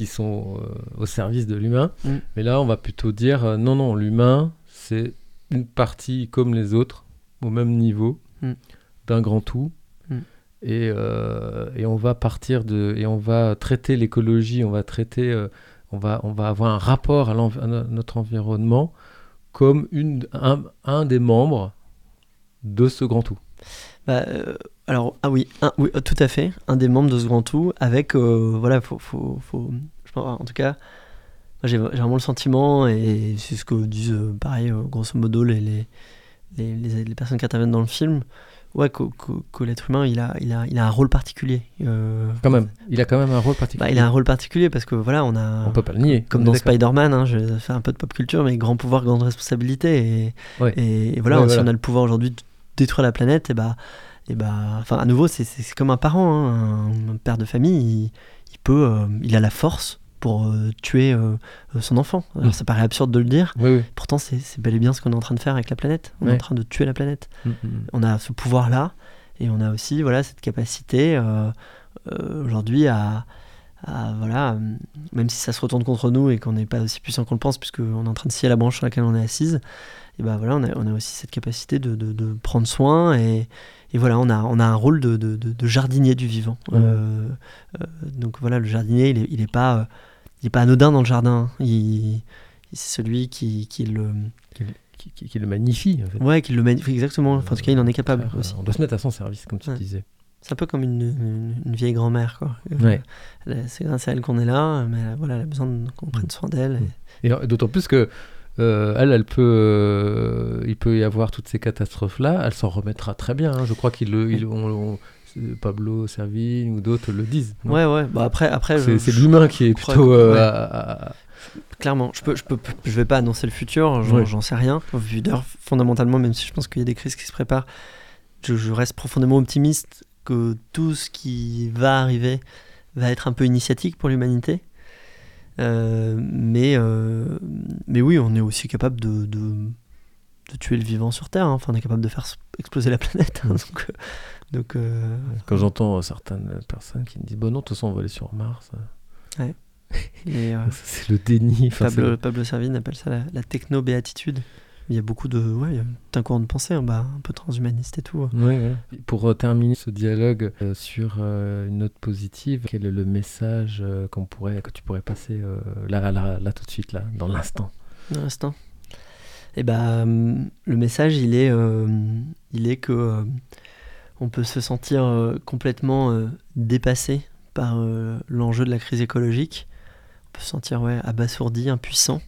qui sont euh, au service de l'humain. Mm. Mais là, on va plutôt dire euh, non, non, l'humain, c'est une partie comme les autres, au même niveau, Mm. d'un grand tout. Mm. Et, euh, et on va partir de. Et on va traiter l'écologie, on va traiter. euh, on, va, on va avoir un rapport à, à no- notre environnement comme une, un, un des membres de ce grand tout. Bah, euh, alors, ah oui, un- oui, euh, tout à fait, un des membres de ce grand tout, avec, euh, voilà, faut, faut, faut- je pense, en tout cas, j'ai vraiment le sentiment, et c'est ce que disent, pareil, grosso modo, les, les, les, les- personnes qui interviennent dans le film, ouais, que, que- que l'être humain, il a, il, a, il a un rôle particulier. euh, Quand même. Il a quand même un rôle particulier. bah, il a un rôle particulier parce que, voilà, on a... On peut pas le nier. Comme dans. Spider-Man, hein, je faire un peu de pop culture, mais grand pouvoir, grande responsabilité. Et, Ouais. et, et voilà, Ouais, si voilà. on a le pouvoir aujourd'hui de détruire la planète, et bah, et bah, enfin, à nouveau, c'est- comme un parent, hein, un, un père de famille, il, il peut, euh, il a la force pour euh, tuer euh, son enfant. Alors, Mm. ça paraît absurde de le dire, Oui, oui. pourtant c'est c'est bel et bien ce qu'on est en train de faire avec la planète. On est en train de tuer la planète. Mm, mm. On a ce pouvoir-là, et on a aussi voilà, cette capacité euh, aujourd'hui à, à, voilà, même si ça se retourne contre nous et qu'on n'est pas aussi puissant qu'on le pense, puisqu'on est en train de scier la branche sur laquelle on est assise, et ben voilà, on a, on a aussi cette capacité de, de- de prendre soin et, et voilà, on a, on a un rôle de, de- jardinier du vivant. Euh, euh, donc voilà, le jardinier, il est, il est pas, il est pas anodin dans le jardin. Il, c'est celui qui, qui le, Qui, qui- qui le magnifie, en fait. ouais, qui le magnifie exactement. Enfin, en tout cas, il en est capable Euh, aussi. On doit se mettre à son service, comme tu Ouais. disais. C'est un peu comme une, une- une vieille grand-mère, quoi. Ouais. C'est grâce à elle qu'on est là, mais voilà, elle a besoin qu'on prenne soin d'elle. et- Et d'autant plus que euh, elle, elle peut, euh, il peut y avoir toutes ces catastrophes-là, elle s'en remettra très bien. hein. Je crois qu'ils le, on- on- Pablo Servigne ou d'autres le disent. Ouais, ouais. Bah après, après c'est l'humain qui est plutôt. que- euh, ouais. à- à- clairement, je peux, je peux, je vais pas annoncer le futur. J'en Ouais. sais rien. Vu d'heure, fondamentalement, même si je pense qu'il y a des crises qui se préparent, je, je reste profondément optimiste que tout ce qui va arriver va être un peu initiatique pour l'humanité. Euh, mais, euh, mais oui, on est aussi capable de, de, de tuer le vivant sur Terre. hein. Enfin, on est capable de faire exploser la planète. hein. Donc, euh, donc Quand j'entends certaines personnes qui me disent Bon, non, de toute façon, on va aller sur Mars. euh, C'est le déni. Pablo, Pablo Servigne appelle ça la, la techno-béatitude. Il y a beaucoup de. Ouais, il y a tout un courant de pensée, hein, bah, un peu transhumaniste et tout. c'est- Ouais, ouais. Pour euh, terminer ce dialogue euh, sur euh, une note positive, quel est le message euh, qu'on pourrait, que tu pourrais passer là, là, là, tout de suite, là, dans l'instant? Dans l'instant. Et bah, hum, le message, il est, il est que on peut se sentir complètement dépassé par l'enjeu de la crise écologique. On peut se sentir ouais, abasourdi, impuissant.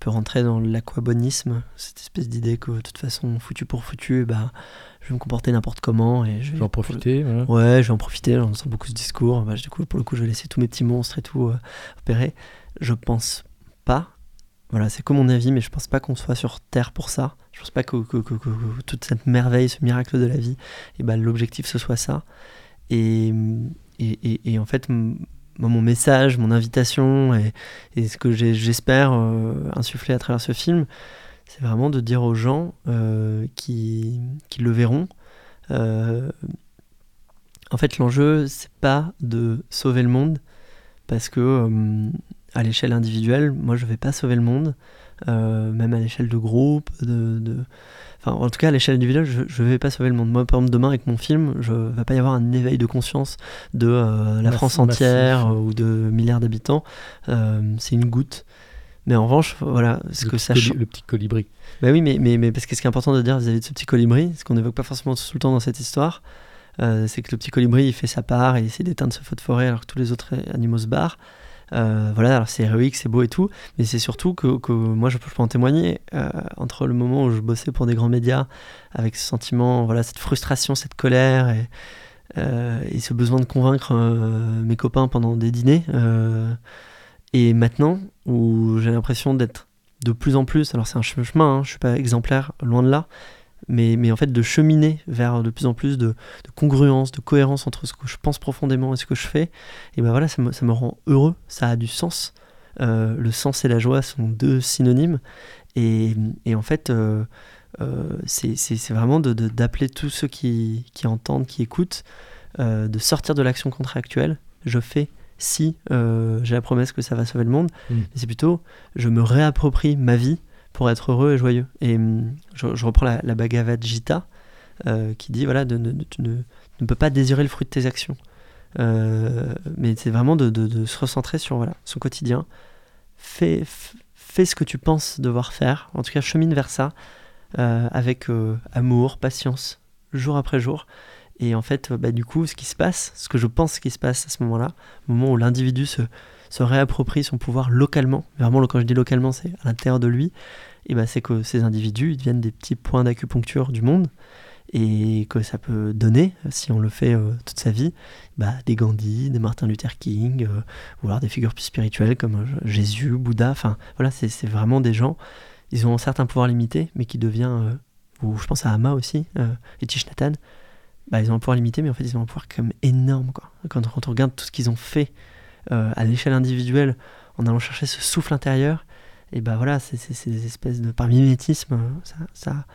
Peut rentrer dans l'aquabonisme, cette espèce d'idée que de toute façon, foutu pour foutu, bah, je vais me comporter n'importe comment. Et je Je vais en profiter. voilà. Ouais, je vais en profiter, j'en entends beaucoup ce discours. Bah, du coup, pour le coup, je vais laisser tous mes petits monstres et tout euh, opérer. Je pense pas, voilà, c'est que mon avis, mais je pense pas qu'on soit sur Terre pour ça. Je pense pas que, que- que- que- que toute cette merveille, ce miracle de la vie, et ben l'objectif ce soit ça. Et, et, et- et en fait, mon message, mon invitation, et, ce que j'espère euh, insuffler à travers ce film, c'est vraiment de dire aux gens euh, qui, qui le verront. euh, en fait, l'enjeu, c'est pas de sauver le monde, parce que à l'échelle individuelle, moi, je vais pas sauver le monde, euh, même à l'échelle de groupe, de, de- Enfin, en tout cas, à l'échelle individuelle, je, je vais pas sauver le monde. Moi, par exemple, demain, avec mon film, je va pas y avoir un éveil de conscience de euh, la France entière euh, ou de milliards d'habitants. C'est une goutte. Mais en revanche, voilà, ce le que ça. Le petit colibri. Bah oui, mais, mais, mais parce que ce qui est important de dire vis-à-vis de ce petit colibri, ce qu'on n'évoque pas forcément tout le temps dans cette histoire, euh, c'est que le petit colibri, il fait sa part et il essaie d'éteindre ce feu de forêt alors que tous les autres animaux se barrent. Euh, voilà, alors c'est héroïque, c'est beau et tout, mais c'est surtout que, que moi je peux, en témoigner euh, entre le moment où je bossais pour des grands médias avec ce sentiment, voilà, cette frustration, cette colère et, euh, ce besoin de convaincre mes copains pendant des dîners. et maintenant où j'ai l'impression d'être de plus en plus, alors c'est un che- chemin, hein, je suis pas exemplaire, loin de là, mais, mais en fait de cheminer vers de plus en plus de, de congruence, de cohérence entre ce que je pense profondément et ce que je fais, et ben voilà, ça me, ça me rend heureux, ça a du sens. Euh, le sens et la joie sont deux synonymes, et, et en fait, euh, euh, c'est vraiment de- de- d'appeler tous ceux qui, qui entendent, qui écoutent, euh, de sortir de l'action contractuelle. Je fais si j'ai la promesse que ça va sauver le monde, Mm. c'est plutôt je me réapproprie ma vie pour être heureux et joyeux. Et hum, je, reprends la, la Bhagavad Gita euh, qui dit voilà, de, tu ne, ne peux pas désirer le fruit de tes actions. Euh, mais c'est vraiment de, se recentrer sur voilà, son quotidien. Fais, fais ce que tu penses devoir faire. En tout cas, chemine vers ça euh, avec amour, patience, jour après jour. Et en fait, bah, du coup, ce qui se passe, ce que je pense qui se passe à ce moment-là, au moment où l'individu se, se réapproprie son pouvoir localement, vraiment quand je dis localement, c'est à l'intérieur de lui, et bah, c'est que ces individus ils deviennent des petits points d'acupuncture du monde, et que ça peut donner, si on le fait euh, toute sa vie, bah, des Gandhi, des Martin Luther King, euh, ou alors des figures plus spirituelles comme euh, Jésus, Bouddha, enfin voilà, c'est vraiment des gens, ils ont un pouvoir limité, mais qui devient, euh, ou je pense à Hama aussi, et Thich Nhat Hanh, bah, ils ont un pouvoir limité, mais en fait ils ont un pouvoir même énorme. Quoi. Quand on regarde tout ce qu'ils ont fait euh, à l'échelle individuelle, en allant chercher ce souffle intérieur, et bah voilà, c'est des espèces de par mimétisme, euh, ça, ça,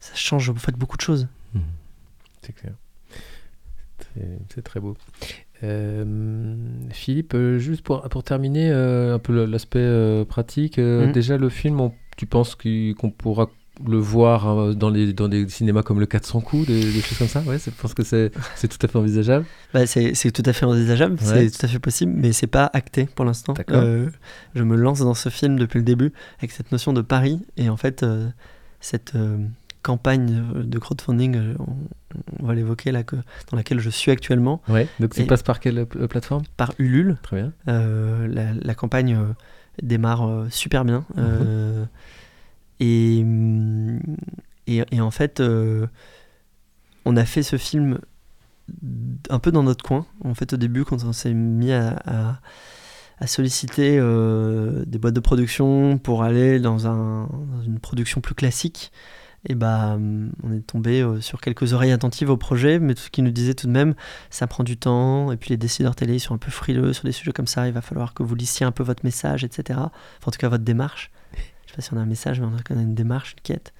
ça change en fait beaucoup de choses. C'est clair. C'est- très beau. Euh, Philippe, euh, juste pour, pour terminer, euh, un peu l'aspect pratique, Mhm. déjà le film, on- tu penses qu'on pourra le voir euh, dans, les, dans des cinémas comme le 400 coups, des, des choses comme ça Ouais, je pense que c'est tout à fait envisageable. Bah, c'est tout à fait envisageable, Ouais. c'est tout à fait possible, mais c'est pas acté pour l'instant. Euh, je me lance dans ce film depuis le début avec cette notion de pari et en fait euh, cette euh, campagne de crowdfunding, on, on va l'évoquer là, que, dans laquelle je suis actuellement Ouais. Donc ça passe par quelle plateforme? Par Ulule. Très bien. La, la campagne démarre super bien. euh, et, en fait, euh, on a fait ce film un peu dans notre coin. En fait, au début, quand on s'est mis à, solliciter euh, des boîtes de production pour aller dans, un- dans une production plus classique, et bah, hum, on est tombé euh, sur quelques oreilles attentives au projet, mais tout ce qui nous disait tout de même, ça prend du temps, et puis les décideurs télé sont un peu frileux sur des sujets comme ça, il va falloir que vous lissiez un peu votre message, etc. En tout cas, votre démarche. Sais pas si on a un message, mais on a une démarche, une quête.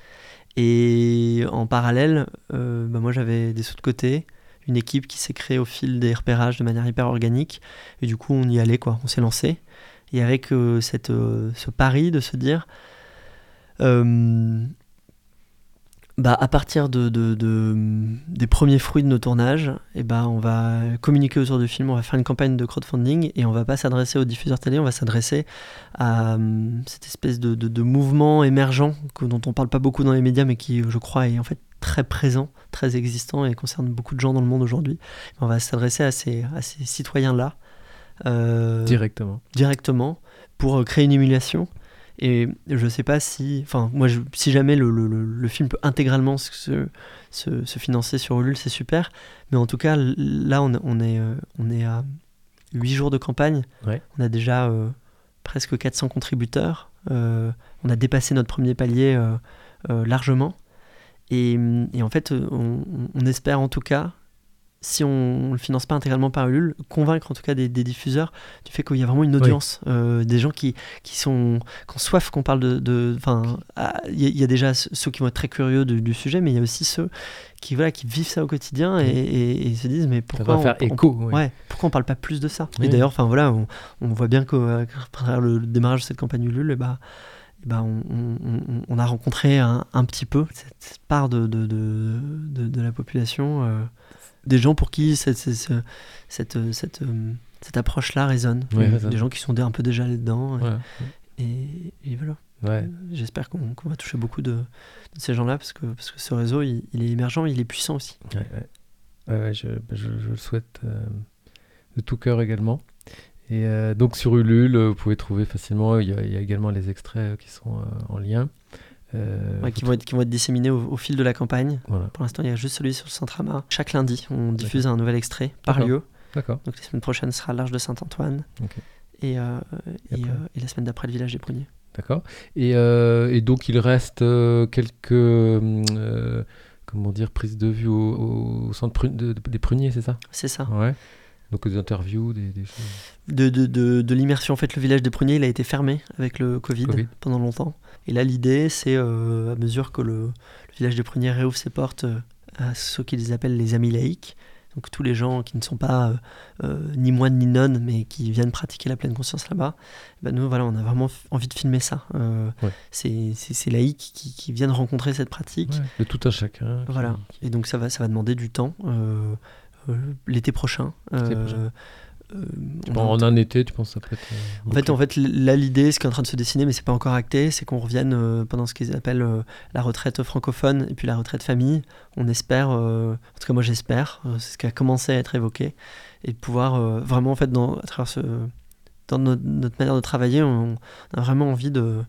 Et en parallèle, euh, bah, moi j'avais des sous de côté, une équipe qui s'est créée au fil des repérages de manière hyper organique, et du coup on y allait, quoi, on s'est lancé. Et avec euh, cette, euh, ce pari de se dire, bah, à partir de, de- de- des premiers fruits de nos tournages, et bah, on va communiquer autour du film, on va faire une campagne de crowdfunding et on va pas s'adresser aux diffuseurs télé, on va s'adresser à hum, cette espèce de, de- de mouvement émergent que, dont on parle pas beaucoup dans les médias mais qui, je crois, est en fait très présent, très existant et concerne beaucoup de gens dans le monde aujourd'hui. On va s'adresser à ces, à ces citoyens-là euh, Directement. directement pour euh, créer une émulation. Et je sais pas si, enfin, moi, je- si jamais le, le- le- le film peut intégralement se, se, se financer sur Ulule, c'est super. Mais en tout cas, là, on, on est, euh, on est à 8 jours de campagne. Ouais. On a déjà euh, presque 400 contributeurs. Euh, on a dépassé notre premier palier euh, largement. Et, et en fait, on, on espère en tout cas, si on ne le finance pas intégralement par Ulule, convaincre en tout cas des, des diffuseurs du fait qu'il y a vraiment une audience, euh, des gens qui, qui, sont, qui ont soif qu'on parle de... Enfin, ah, il y, a- il y a déjà ceux qui vont être très curieux du, du sujet, mais il y a aussi ceux qui, voilà, qui vivent ça au quotidien et, et- et se disent mais pourquoi on, faire on- écho. Ouais, pourquoi on parle pas plus de ça? Oui. Et d'ailleurs, enfin voilà, on, on voit bien qu'à travers le, démarrage de cette campagne Ulule, bah, on, on- on- on a rencontré un, un petit peu cette, cette part de, de, de, de- de la population, euh, des gens pour qui cette, cette, cette, cette, cette, euh, cette approche-là résonne, Ouais, des gens qui sont un peu déjà là-dedans. Ouais. et, et voilà. Ouais. J'espère qu'on va toucher beaucoup de, de ces gens-là parce que, parce que ce réseau, il, il est émergent, il est puissant aussi. Ouais, ouais. Je, bah, je- je le souhaite euh, de tout cœur également. Et euh, donc sur Ulule, vous pouvez trouver facilement, il y a, il y a également les extraits euh, qui sont euh, en lien. Euh, Ouais, qui, vont être, qui vont être disséminés au, au fil de la campagne. Voilà, Pour l'instant, il y a juste celui sur le Centrama. Chaque lundi, on diffuse un nouvel extrait par lieu. d'accord. Donc la semaine prochaine sera l'Arche de Saint-Antoine. Et, euh, Et et, après euh, et la semaine d'après, le village des Pruniers. D'accord. Et, donc il reste quelques euh, comment dire prises de vue au, au centre prune- de- de- des pruniers, c'est ça? C'est ça. Ouais. Donc des interviews, des, des choses. De, de, de, de l'immersion, en fait, le village des Pruniers, il a été fermé avec le Covid, Covid. pendant longtemps. Et là, l'idée, c'est euh, à mesure que le, le village des Pruniers réouvre ses portes euh, à ceux qu'ils appellent les amis laïcs, donc tous les gens qui ne sont pas euh, ni moines ni nonnes, mais qui viennent pratiquer la pleine conscience là-bas, ben nous, voilà, on a vraiment envie de filmer ça. Euh, Ouais. C'est ces laïcs qui, qui viennent rencontrer cette pratique. Ouais, de tout un chacun. Voilà. qui- Et donc ça va, ça va demander du temps. euh, L'été prochain. Euh, en un été, tu penses que ça peut être. euh, en fait, en fait, là, l'idée, ce qui est en train de se dessiner, mais c'est pas encore acté, c'est qu'on revienne euh, pendant ce qu'ils appellent euh, la retraite francophone et puis la retraite famille. On espère, en tout cas moi j'espère, c'est ce qui a commencé à être évoqué, et de pouvoir vraiment, en fait, dans, à travers ce, dans notre, notre manière de travailler, on, on a vraiment envie de,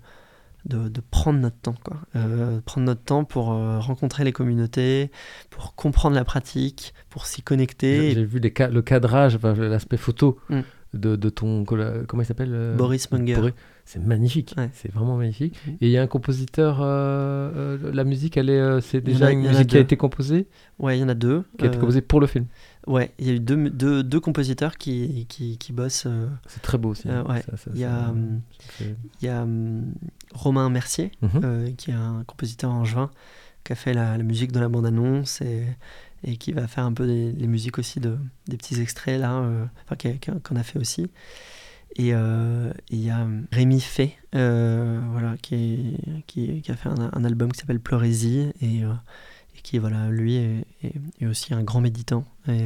de, de prendre notre temps, quoi. Euh, prendre notre temps pour euh, rencontrer les communautés, pour comprendre la pratique, pour s'y connecter. j'ai vu les ca- le cadrage, enfin, l'aspect photo Mm. de, de ton. Comment il s'appelle euh, Boris Munger. Boris. C'est magnifique. Ouais. C'est vraiment magnifique. Mm. Et il y a un compositeur. euh, la musique, elle est, c'est déjà a- une musique qui a été composée, Ouais, il y en a deux. qui a été composée pour le film. Ouais, il y a eu deux, deux, deux compositeurs qui, qui, qui bossent. euh, C'est très beau aussi. Euh, ouais. Ça- ça- Il y a, hum, ça fait- Il y a hum, Romain Mercier, Mhm. euh, qui est un compositeur angevin, qui a fait la, la musique de la bande-annonce et, et qui va faire un peu des, les musiques aussi de, des petits extraits là, enfin, qu'on a fait aussi. Et et il y a hum, Rémi Fay, voilà, qui, qui, qui a fait un, un album qui s'appelle Pleurésie et qui, voilà, lui est, est- est aussi un grand méditant et,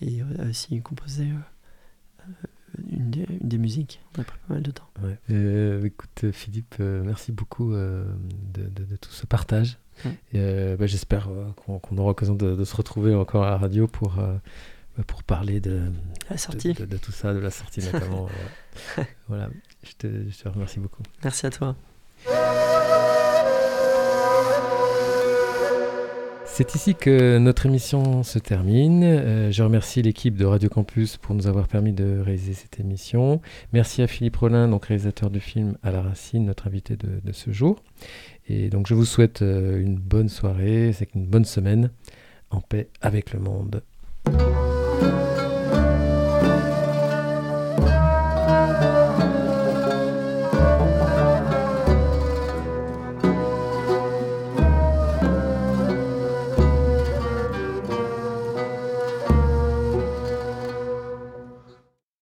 et a aussi composé euh, euh, une, des, une des musiques. On a pris pas mal de temps. Ouais. Euh, écoute, Philippe, euh, merci beaucoup euh, de, de- de tout ce partage. Bah, J'espère qu'on aura l'occasion de, de se retrouver encore à la radio pour, bah, pour parler de, La sortie. de- tout ça, de la sortie notamment. voilà, je te, je te remercie beaucoup. Merci à toi. C'est ici que notre émission se termine. Euh, je remercie l'équipe de Radio Campus pour nous avoir permis de réaliser cette émission. Merci à Philippe Rollin, donc réalisateur du film À la Racine, notre invité de, de ce jour. Et donc je vous souhaite euh, une bonne soirée, c'est une bonne semaine en paix avec le monde.